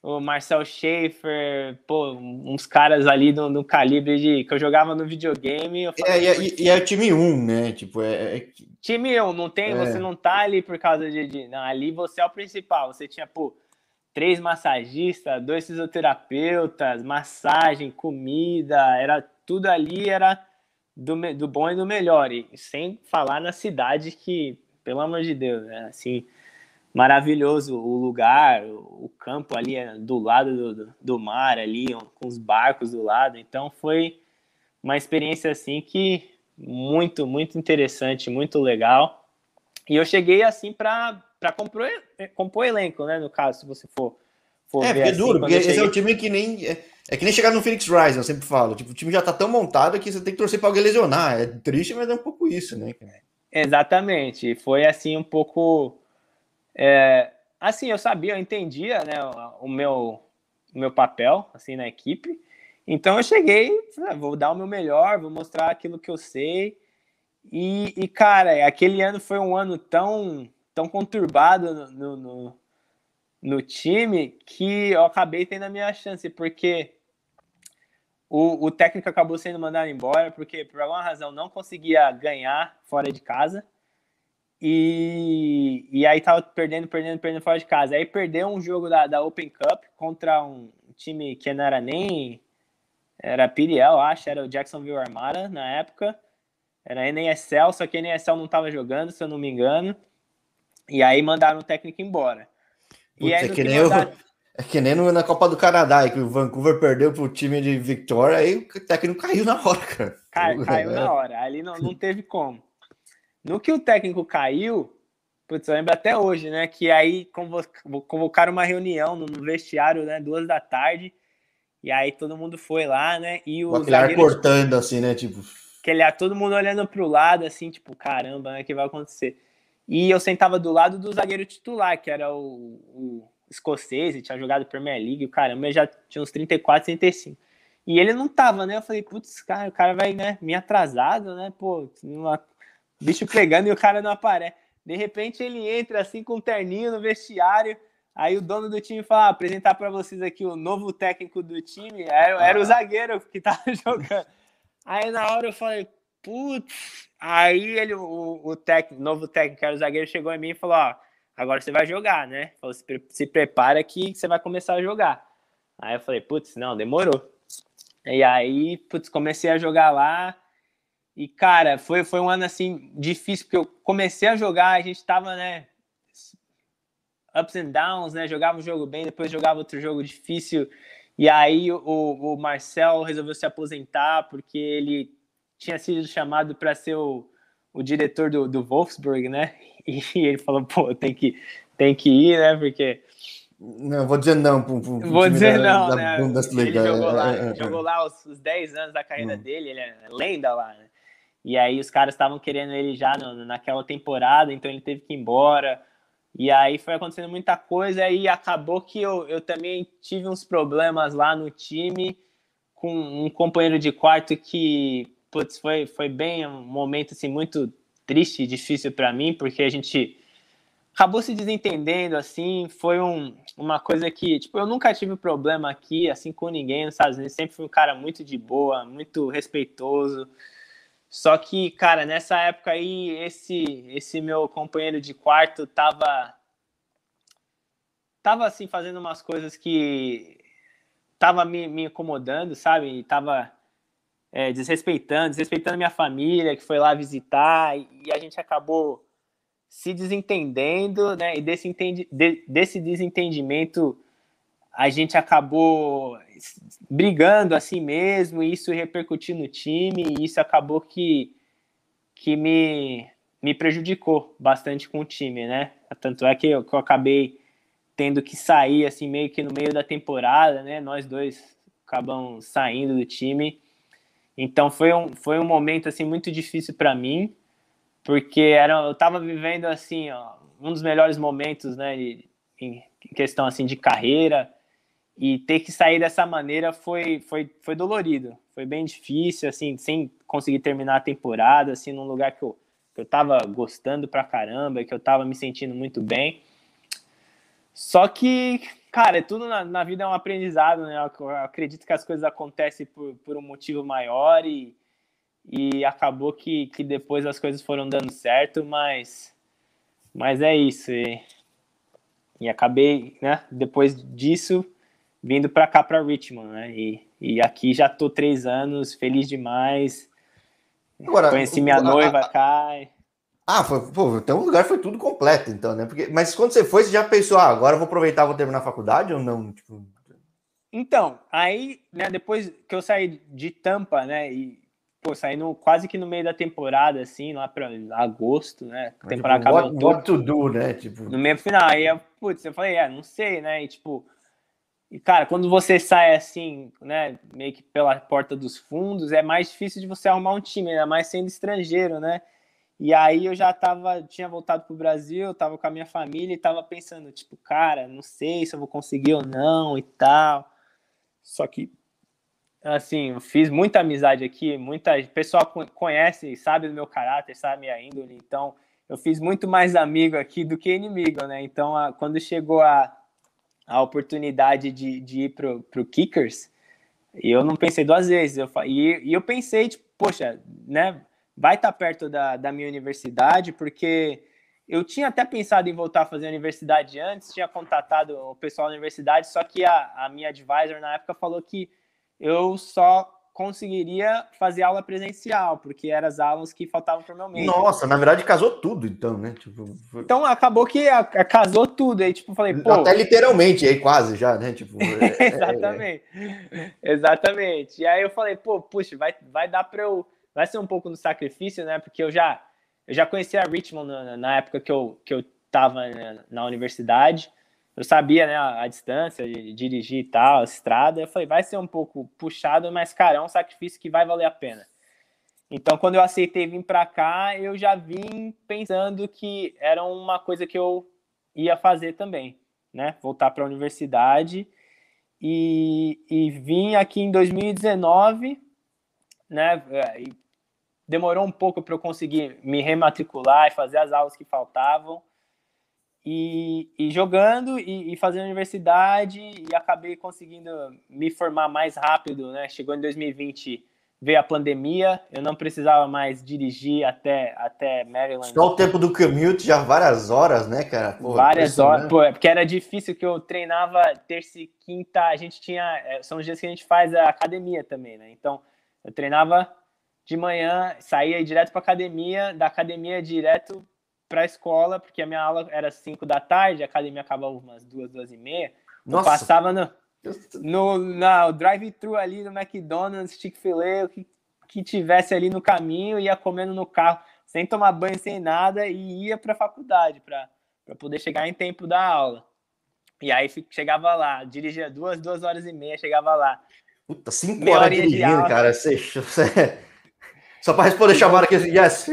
o Marcel Schaefer, pô, uns caras ali no, no, calibre de que eu jogava no videogame. Falei, é, e, e, é o time 1, um, né? Tipo, é, é... Time 1, um, não tem, é. você não tá ali por causa de, de. Não, ali você é o principal. Você tinha, pô, três massagistas, dois fisioterapeutas, massagem, comida, era tudo ali, era do, do bom e do melhor. E sem falar na cidade que, pelo amor de Deus, né? Assim maravilhoso o lugar, o campo ali é do lado do, do mar ali, com os barcos do lado. Então foi uma experiência assim que muito, muito interessante, muito legal. E eu cheguei assim para compor, compor elenco, né? No caso, se você for, for é, ver. É assim, duro, porque esse é o time que nem. É, é, que nem chegar no Phoenix Rise, eu sempre falo. Tipo, o time já tá tão montado que você tem que torcer para alguém lesionar. É triste, mas é um pouco isso, né? Exatamente. Foi assim um pouco é, assim, eu sabia, eu entendia né, o, meu, o meu papel assim na equipe. Então eu cheguei, ah, vou dar o meu melhor, vou mostrar aquilo que eu sei. E, e cara, aquele ano foi um ano tão, tão conturbado no, no, no time que eu acabei tendo a minha chance, porque o, o técnico acabou sendo mandado embora, porque por alguma razão não conseguia ganhar fora de casa. E, e aí tava perdendo, perdendo, perdendo fora de casa. Aí perdeu um jogo da, da Open Cup contra um time que não era nem. Era Piriel, acho, era o Jacksonville Armada na época. Era NSL, só que a NSL não tava jogando, se eu não me engano. E aí mandaram o técnico embora. Putz, e aí, é, que nem mandaram... é que nem na Copa do Canadá, que o Vancouver perdeu pro time de Victoria, aí o técnico caiu na hora, cara. Caiu, caiu na hora, ali não, não teve como. No que o técnico caiu, putz, eu lembro até hoje, né? Que aí convocaram uma reunião no vestiário, né? Duas da tarde. E aí todo mundo foi lá, né? E o zagueiro, cortando assim, né? Tipo. Aquele ar, todo mundo olhando para o lado, assim, tipo, caramba, né? O que vai acontecer? E eu sentava do lado do zagueiro titular, que era o, o escocês, e tinha jogado Premier League, o caramba, já tinha uns 34, 35. E ele não tava, né? Eu falei, putz, cara, o cara vai, né, me atrasado, né? Pô, uma bicho pegando e o cara não aparece. De repente ele entra assim com um terninho no vestiário. Aí o dono do time fala: ah, apresentar para vocês aqui o novo técnico do time. Era, era o ah. zagueiro que tava jogando. Aí na hora eu falei: putz. Aí ele, o, o técnico, novo técnico, que era o zagueiro, chegou em mim e falou: ó, agora você vai jogar, né? Falou, se, se prepara que você vai começar a jogar. Aí eu falei: putz, não, demorou. E aí, putz, comecei a jogar lá. E, cara, foi, foi um ano assim difícil, porque eu comecei a jogar, a gente tava, né? Ups and downs, né? Jogava um jogo bem, depois jogava outro jogo difícil. E aí o, o Marcel resolveu se aposentar porque ele tinha sido chamado para ser o, o diretor do, do Wolfsburg, né? E ele falou, pô, tem que, tem que ir, né? Porque. Não, vou dizer não. Pro, pro vou dizer da, não, da né? Ele jogou lá, é, é, é. jogou lá os, os 10 anos da carreira hum. dele, ele é lenda lá, né? E aí os caras estavam querendo ele já no, naquela temporada, então ele teve que ir embora. E aí foi acontecendo muita coisa e acabou que eu, eu também tive uns problemas lá no time com um companheiro de quarto que putz, foi, foi bem um momento assim, muito triste e difícil para mim, porque a gente acabou se desentendendo, assim, foi um, uma coisa que, tipo, eu nunca tive problema aqui, assim, com ninguém nos Estados Unidos, sempre fui um cara muito de boa, muito respeitoso, só que, cara, nessa época aí, esse, esse meu companheiro de quarto tava, tava, assim, fazendo umas coisas que tava me, me incomodando, sabe, tava é, desrespeitando, desrespeitando minha família que foi lá visitar e, e a gente acabou se desentendendo, né? E desse, entendi, de, desse desentendimento a gente acabou brigando assim mesmo, e isso repercutiu no time, e isso acabou que, que me, me prejudicou bastante com o time, né? Tanto é que eu, que eu acabei tendo que sair assim meio que no meio da temporada, né? Nós dois acabamos saindo do time então foi um, foi um momento assim muito difícil para mim, porque era, eu estava vivendo assim ó, um dos melhores momentos, né, em questão assim de carreira e ter que sair dessa maneira foi foi foi dolorido, foi bem difícil assim, sem conseguir terminar a temporada assim num lugar que eu que eu tava gostando pra caramba, que eu tava me sentindo muito bem. Só que Cara, tudo na, na, vida é um aprendizado, né? Eu acredito que as coisas acontecem por, por um motivo maior e, e acabou que, que depois as coisas foram dando certo, mas, mas é isso. E, e acabei, né? Depois disso, vindo para cá, para Richmond, né? E, e aqui já tô três anos, feliz demais. Agora, Conheci minha noiva a, cá. Ah, foi, pô, então o lugar foi tudo completo, então, né? Porque, mas quando você foi, você já pensou, ah, agora eu vou aproveitar, vou terminar a faculdade ou não? Tipo... Então, aí, né, depois que eu saí de Tampa, né, e, pô, saí no, quase que no meio da temporada, assim, lá para agosto, né, a temporada tipo, acabou. What, what to do, né, tipo... No meio final, aí, eu, putz, eu falei, é, não sei, né, e, tipo, e, cara, quando você sai, assim, né, meio que pela porta dos fundos, é mais difícil de você arrumar um time, ainda mais sendo estrangeiro, né, e aí eu já tava, tinha voltado pro Brasil, tava com a minha família e tava pensando, tipo, cara, não sei se eu vou conseguir ou não e tal. Só que, assim, eu fiz muita amizade aqui, muita pessoal conhece, sabe do meu caráter, sabe minha índole, então eu fiz muito mais amigo aqui do que inimigo, né? Então, a, quando chegou a, a oportunidade de, de ir pro, pro Kickers, eu não pensei duas vezes. Eu, e, e eu pensei, tipo, poxa, né? vai estar tá perto da, da minha universidade, porque eu tinha até pensado em voltar a fazer a universidade antes, tinha contatado o pessoal da universidade, só que a, a minha advisor na época falou que eu só conseguiria fazer aula presencial, porque eram as aulas que faltavam para o meu mês. Nossa, na verdade casou tudo, então, né? Tipo, foi... Então acabou que a, a, casou tudo, aí tipo, falei, pô... Até literalmente, aí quase já, né? Tipo, é, Exatamente, é... Exatamente. E aí eu falei, pô, puxa, vai, vai dar para eu vai ser um pouco no sacrifício, né? Porque eu já, eu já conhecia a Richmond na, na época que eu, que eu estava na universidade. Eu sabia, né, a, a, distância de dirigir e tal, a estrada. Eu falei, vai ser um pouco puxado, mas, cara, é um sacrifício que vai valer a pena. Então, quando eu aceitei vir para cá, eu já vim pensando que era uma coisa que eu ia fazer também, né? Voltar para a universidade. E, e vim aqui em 2019, né? demorou um pouco para eu conseguir me rematricular e fazer as aulas que faltavam. E, e jogando e, e fazendo universidade e acabei conseguindo me formar mais rápido, né? Chegou em 2020, veio a pandemia, eu não precisava mais dirigir até, até Maryland. Só o tempo do commute, já várias horas, né, cara? Porra, várias horas, pô, é porque era difícil que eu treinava terça e quinta, a gente tinha, é, são os dias que a gente faz a academia também, né? Então, eu treinava de manhã, saía direto para academia, da academia direto para a escola, porque a minha aula era 5 da tarde, a academia acabava umas duas, duas e meia. Nossa. Eu passava no, no, no drive-thru ali no McDonald's, Chick-fil-A, o que, que tivesse ali no caminho, ia comendo no carro, sem tomar banho, sem nada, e ia para a faculdade, para poder chegar em tempo da aula. E aí chegava lá, dirigia duas, duas horas e meia, chegava lá. Puta, cinco horas dirigindo, cara. Você. Só para responder chamada aqui, yes,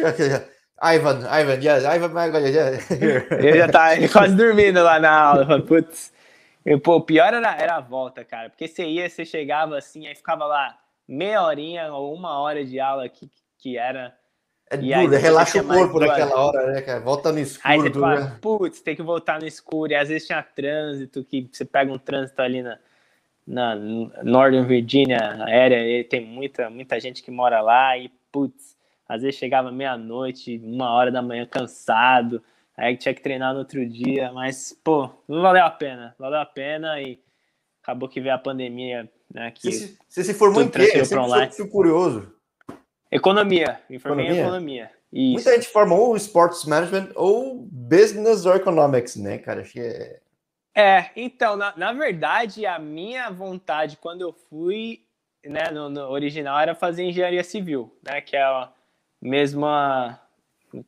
Ivan, Ivan, yes, Ivan, yes. Eu já tava quase dormindo lá na aula. Putz. E, pô, o pior era, era a volta, cara. Porque você ia, você chegava assim, aí ficava lá meia horinha ou uma hora de aula que, que era é duro, relaxa o corpo naquela hora, né, cara? Volta no escuro. Aí você fala, putz, tem que voltar no escuro. E às vezes tinha trânsito, que você pega um trânsito ali na, na Northern Virginia, aérea, e tem muita, muita gente que mora lá. E, putz, às vezes chegava meia-noite, uma hora da manhã, cansado. Aí tinha que treinar no outro dia. Mas, pô, não valeu a pena. Valeu a pena e acabou que veio a pandemia, né? Que você, você se formou em quê? Eu sempre fui curioso. Economia, me formei economia. em economia. Isso. Muita gente forma ou Sports Management ou Business or Economics, né, cara? Acho que é. É, então, na, na verdade, a minha vontade quando eu fui, né, no, no original era fazer engenharia civil, né, que é a mesma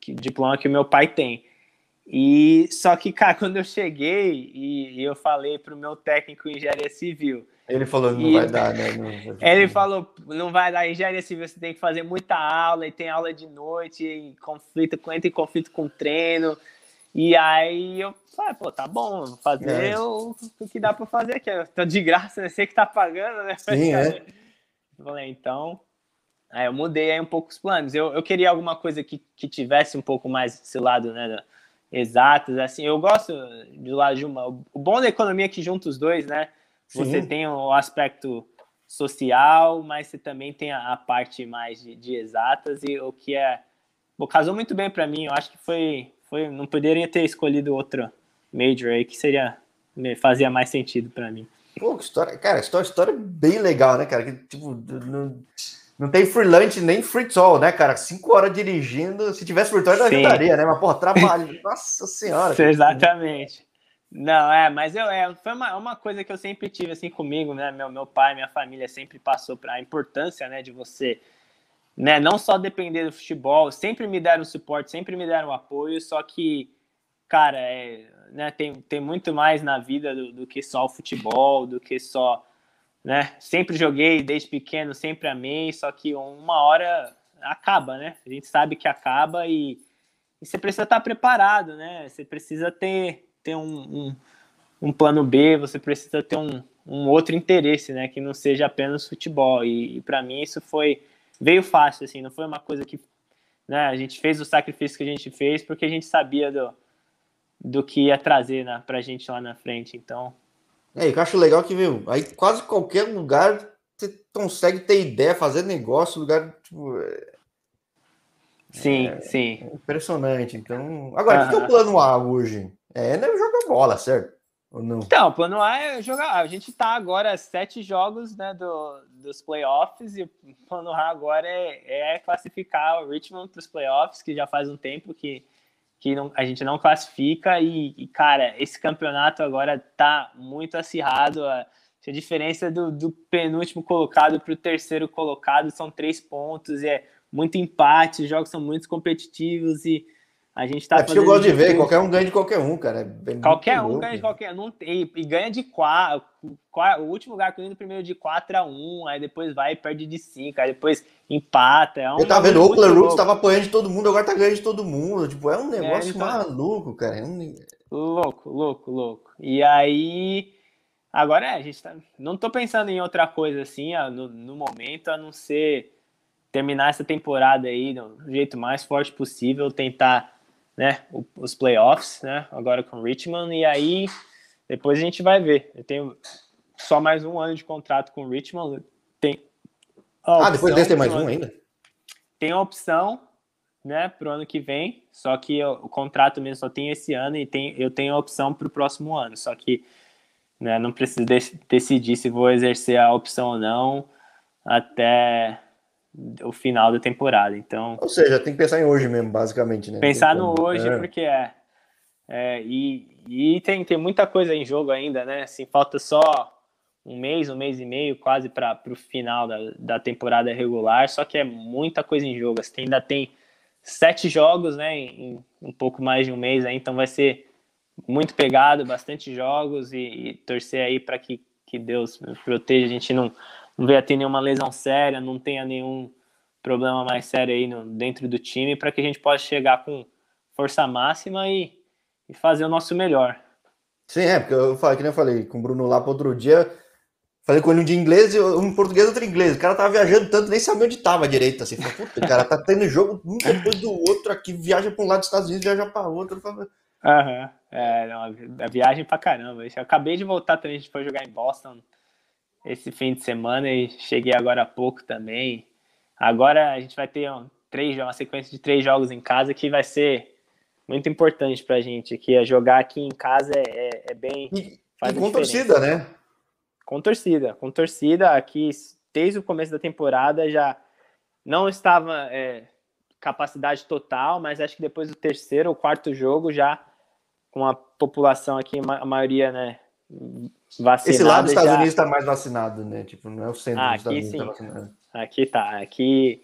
diploma que o meu pai tem. E só que, cara, quando eu cheguei e, e eu falei para o meu técnico em engenharia civil, ele falou não e, vai dar, né? Não, ele falou não vai dar engenharia civil, você tem que fazer muita aula e tem aula de noite, e conflito, entra em conflito com treino. E aí eu falei, pô, tá bom, vou fazer é. o, o, que dá para fazer aqui. Eu tô de graça, né? Você que tá pagando, né? Sim, é. Eu falei, então. Aí eu mudei aí um pouco os planos. Eu, eu queria alguma coisa que, que tivesse um pouco mais esse lado, né? Exatos, assim. Eu gosto do lado de uma. O bom da economia é que junta os dois, né? Você Sim. tem o aspecto social, mas você também tem a, a parte mais de, de, exatas e o que é Bom, casou muito bem para mim. Eu acho que foi, foi, não poderia ter escolhido outro major aí que seria fazia mais sentido para mim. Pô, história, cara, história, história bem legal, né, cara? Que, tipo, não, não tem free lunch nem free toll, né, cara? Cinco horas dirigindo. Se tivesse free toll, eu ajudaria, né? Mas, pô, trabalho. Nossa senhora. Exatamente. Não, é, mas eu, é, foi uma, uma coisa que eu sempre tive assim comigo, né? Meu, meu pai, minha família sempre passou para a importância, né, de você, né, não só depender do futebol, sempre me deram suporte, sempre me deram apoio, só que, cara, é, né, tem, tem muito mais na vida do, do que só o futebol, do que só, né? Sempre joguei desde pequeno, sempre amei, só que uma hora acaba, né? A gente sabe que acaba e, e você precisa estar preparado, né? Você precisa ter ter um, um, um plano B, você precisa ter um, um outro interesse, né? Que não seja apenas futebol. E, e para mim isso foi veio fácil, assim, não foi uma coisa que né, a gente fez o sacrifício que a gente fez porque a gente sabia do, do que ia trazer né, pra gente lá na frente. Então. É, eu acho legal que, viu, aí quase qualquer lugar você consegue ter ideia, fazer negócio, lugar, tipo. É, sim, é, sim. Impressionante. Então. Agora, o que é o plano A hoje? É, não é jogar bola, certo? Ou não? Então, o plano A é jogar. A gente tá agora sete jogos né, do, dos playoffs e o plano A agora é, é classificar o Richmond para os playoffs, que já faz um tempo que, que não, a gente não classifica. E, e, cara, esse campeonato agora tá muito acirrado. A, a diferença do, do penúltimo colocado para o terceiro colocado são três pontos, é muito empate, os jogos são muito competitivos e a gente tá. É que eu gosto de ver, qualquer um ganha de qualquer um, cara. É qualquer um ganha de qualquer um. Tem, e ganha de quatro. O último lugar que no primeiro de 4 a 1 aí depois vai e perde de 5, aí depois empata. É um eu tava vendo, o Oakland Roots tava apanhando de todo mundo, agora tá ganhando de todo mundo. Tipo, é um é, negócio é, então... maluco, cara. É um... Louco, louco, louco. E aí. Agora é, a gente tá. Não tô pensando em outra coisa assim, no, no momento, a não ser terminar essa temporada aí do jeito mais forte possível, tentar né, os playoffs, né, agora com Richmond, e aí depois a gente vai ver. Eu tenho só mais um ano de contrato com Richmond. Tem ah, depois desse tem mais um ainda? Tem a opção, né, para o ano que vem, só que o, o contrato mesmo só tem esse ano e tem, eu tenho a opção para o próximo ano, só que né, não preciso de, decidir se vou exercer a opção ou não até o final da temporada. Então, ou seja, tem que pensar em hoje mesmo, basicamente, né? Pensar no hoje, é. porque é, é e, e tem, tem muita coisa em jogo ainda, né? Assim, falta só um mês, um mês e meio, quase para o final da, da temporada regular, só que é muita coisa em jogo. Assim, ainda tem sete jogos, né? Em, em um pouco mais de um mês aí, então vai ser muito pegado, bastante jogos e, e torcer aí para que, que Deus proteja, a gente não, não venha ter nenhuma lesão séria, não tenha nenhum problema mais sério aí no, dentro do time, para que a gente possa chegar com força máxima e, e fazer o nosso melhor. Sim, é, porque eu falei, que nem eu falei com o Bruno lá para outro dia, falei com ele um de inglês, um em português outro inglês. O cara tava viajando tanto, nem sabia onde tava direito, assim. Falei, puta, o cara tá tendo jogo um depois do outro aqui, viaja para um lado dos Estados Unidos, viaja para outro. Aham, uhum. é, não, a viagem pra caramba. Eu acabei de voltar também, a gente foi jogar em Boston esse fim de semana e cheguei agora há pouco também. Agora a gente vai ter um, três, uma sequência de três jogos em casa que vai ser muito importante pra gente, que é jogar aqui em casa é, é, é bem. E, e com torcida, né? Com torcida, com torcida aqui desde o começo da temporada já não estava é, capacidade total, mas acho que depois do terceiro ou quarto jogo já com a população aqui, a maioria, né, vacinada. Esse lado dos Estados já... Unidos está mais vacinado, né? Tipo, não é o centro ah, dos Estados Unidos tá vacinado. Aqui tá. Aqui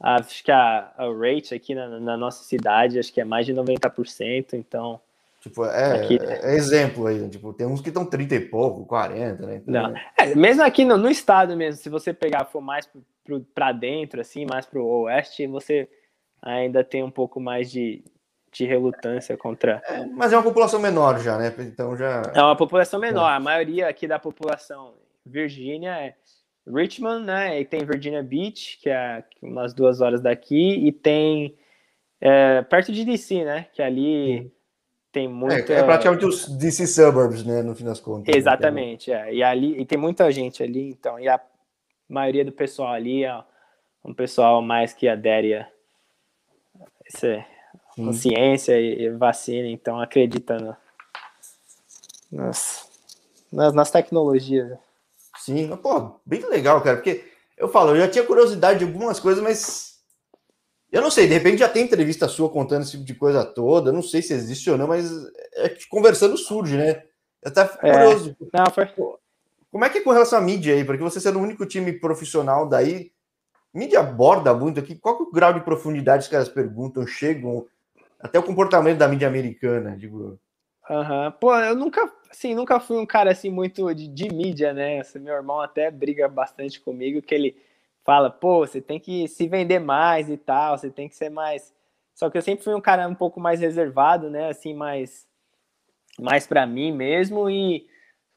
acho que a, a rate aqui na, na, nossa cidade acho que é mais de 90%, então. Tipo, é, aqui... é exemplo aí, tipo, tem uns que estão 30 e pouco, 40, né? Então, Não, é, mesmo aqui no, no, estado mesmo, se você pegar for mais para dentro, assim, mais para o oeste, você ainda tem um pouco mais de, de relutância contra. É, mas é uma população menor já, né? Então já. É uma população menor. É. A maioria aqui da população Virgínia é Richmond, né? E tem Virginia Beach, que é umas duas horas daqui, e tem é, perto de DC, né? Que ali Sim. tem muita. É, é, praticamente os DC suburbs, né? No fim das contas. Né, Exatamente, né? é. E ali e tem muita gente ali, então, e a maioria do pessoal ali é um pessoal mais que adere a essa ciência e, e, vacina, então acredita no, nas, nas, nas tecnologias. Sim, pô, bem legal, cara, porque eu falo, eu já tinha curiosidade de algumas coisas, mas eu não sei, de repente já tem entrevista sua contando esse tipo de coisa toda, não sei se existe ou não, mas é que conversando surge, né? Eu até fico é, curioso. Não, foi... Como é que é com relação à mídia aí? Porque você sendo o único time profissional daí, mídia aborda muito aqui, qual é o grau de profundidade que caras perguntam, chegam, até o comportamento da mídia americana, digo. Aham. Uhum. Pô, eu nunca, assim, nunca fui um cara assim muito de, de mídia, né? Esse meu irmão até briga bastante comigo, que ele fala, pô, você tem que se vender mais e tal, você tem que ser mais. Só que eu sempre fui um cara um pouco mais reservado, né? Assim, mais, mais para mim mesmo. E,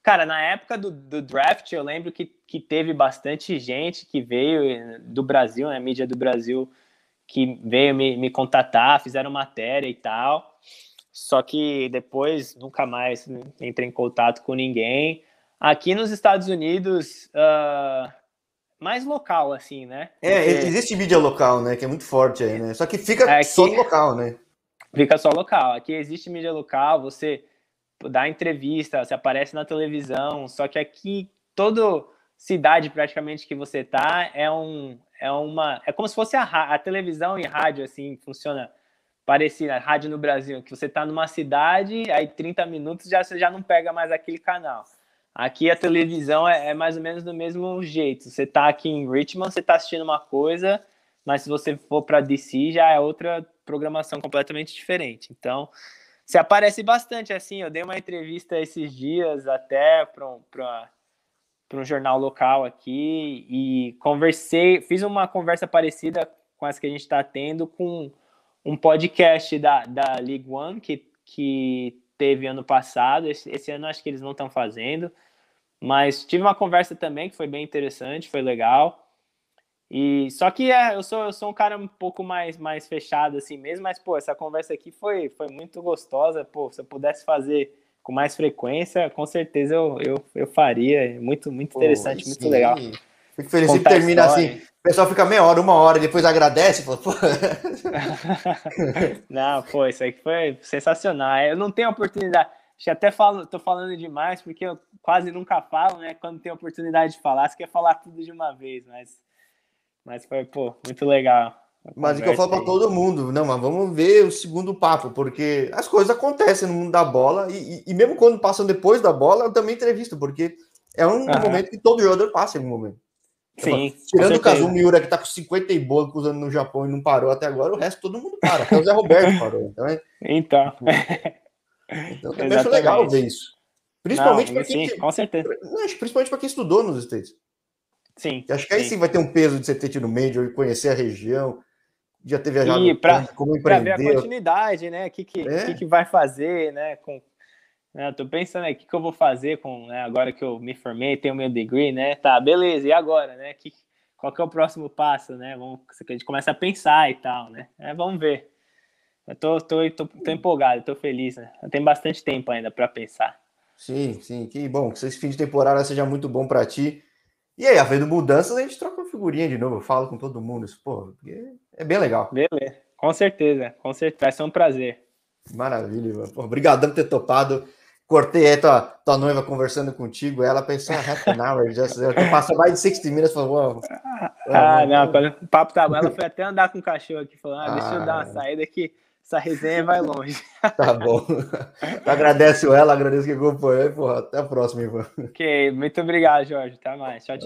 cara, na época do, do draft, eu lembro que, que teve bastante gente que veio eh, do Brasil, né? Mídia do Brasil, que veio me, me contatar, fizeram matéria e tal. Só que depois nunca mais entrei em contato com ninguém. Aqui nos Estados Unidos, uh, mais local, assim, né? É, Porque... existe mídia local, né? Que é muito forte aí, né? Só que fica Aqui... só local, né? Fica só local. Aqui existe mídia local, você dá entrevista, você aparece na televisão, só que aqui toda cidade praticamente que você tá é um é uma é como se fosse a, a televisão e rádio assim funciona parecida, rádio no Brasil, que você está numa cidade, aí 30 minutos já você já não pega mais aquele canal. Aqui a televisão é, é mais ou menos do mesmo jeito. Você está aqui em Richmond, você está assistindo uma coisa, mas se você for para DC já é outra programação completamente diferente. Então, você aparece bastante assim. Eu dei uma entrevista esses dias até para um, um jornal local aqui e conversei, fiz uma conversa parecida com essa que a gente está tendo com um podcast da, da League One que, que teve ano passado. Esse, esse ano acho que eles não estão fazendo. Mas tive uma conversa também que foi bem interessante, foi legal. E só que é, eu sou eu sou um cara um pouco mais mais fechado assim mesmo, mas pô, essa conversa aqui foi foi muito gostosa, pô, se eu pudesse fazer com mais frequência, com certeza eu, eu, eu faria, muito muito interessante, pô, muito legal. Fico feliz que termina assim. O pessoal fica meia hora, uma hora, depois agradece. Fala, pô. não, pô, isso aí foi sensacional. Eu não tenho oportunidade. Acho até falo, tô falando demais, porque eu quase nunca falo, né? Quando tem oportunidade de falar, você quer falar tudo de uma vez, mas Mas foi, pô, muito legal. Mas o que eu falo para todo mundo, não, mas vamos ver o segundo papo, porque as coisas acontecem no mundo da bola, e, e, mesmo quando passam depois da bola, eu também entrevisto, porque é um momento que todo jogador passa em um momento. Sim. Tirando o Kazu Miura, que tá com 50 e bola usando no Japão e não parou até agora, o resto todo mundo para. Até o Zé Roberto parou. Então, é... então. então também acho legal ver isso. Principalmente para quem. Sim, com certeza. Principalmente para quem estudou nos States. Sim. Acho que aí sim. sim vai ter um peso de você ter tido Major e conhecer a região, já ter viajado e pra, como empreender. Para ver a continuidade, né? O que, que, é? que, que vai fazer, né? Com, né, tô pensando aqui o que, eu vou fazer com né, agora que eu me formei, tenho meu degree, né? Tá, beleza, e agora, né? Que, qual que é o próximo passo, né? Vamos, a gente começa a pensar e tal, né? É, vamos ver. Eu tô, tô, tô, tô empolgado, tô feliz, né? Tem bastante tempo ainda para pensar. Sim, sim, que bom. Que esse fim de temporada seja muito bom para ti. E aí, havendo mudanças, a gente troca uma figurinha de novo. Eu falo com todo mundo isso, pô, é bem legal. Beleza, com certeza, com certeza. Vai ser um prazer. Maravilha, Obrigadão por ter topado. Cortei aí tua, tua noiva conversando contigo, ela pensou, ah, half an hour, just, passou mais de 60 minutos, falou, ah, não, quando o papo tá bom, ela foi até andar com o cachorro aqui, falando, ah, deixa eu dar uma ah. saída que essa resenha vai longe. Tá bom. Agradeço ela, agradeço que acompanhou, porra, até a próxima, Ivan. Ok, muito obrigado, Jorge, até mais, tchau, tchau.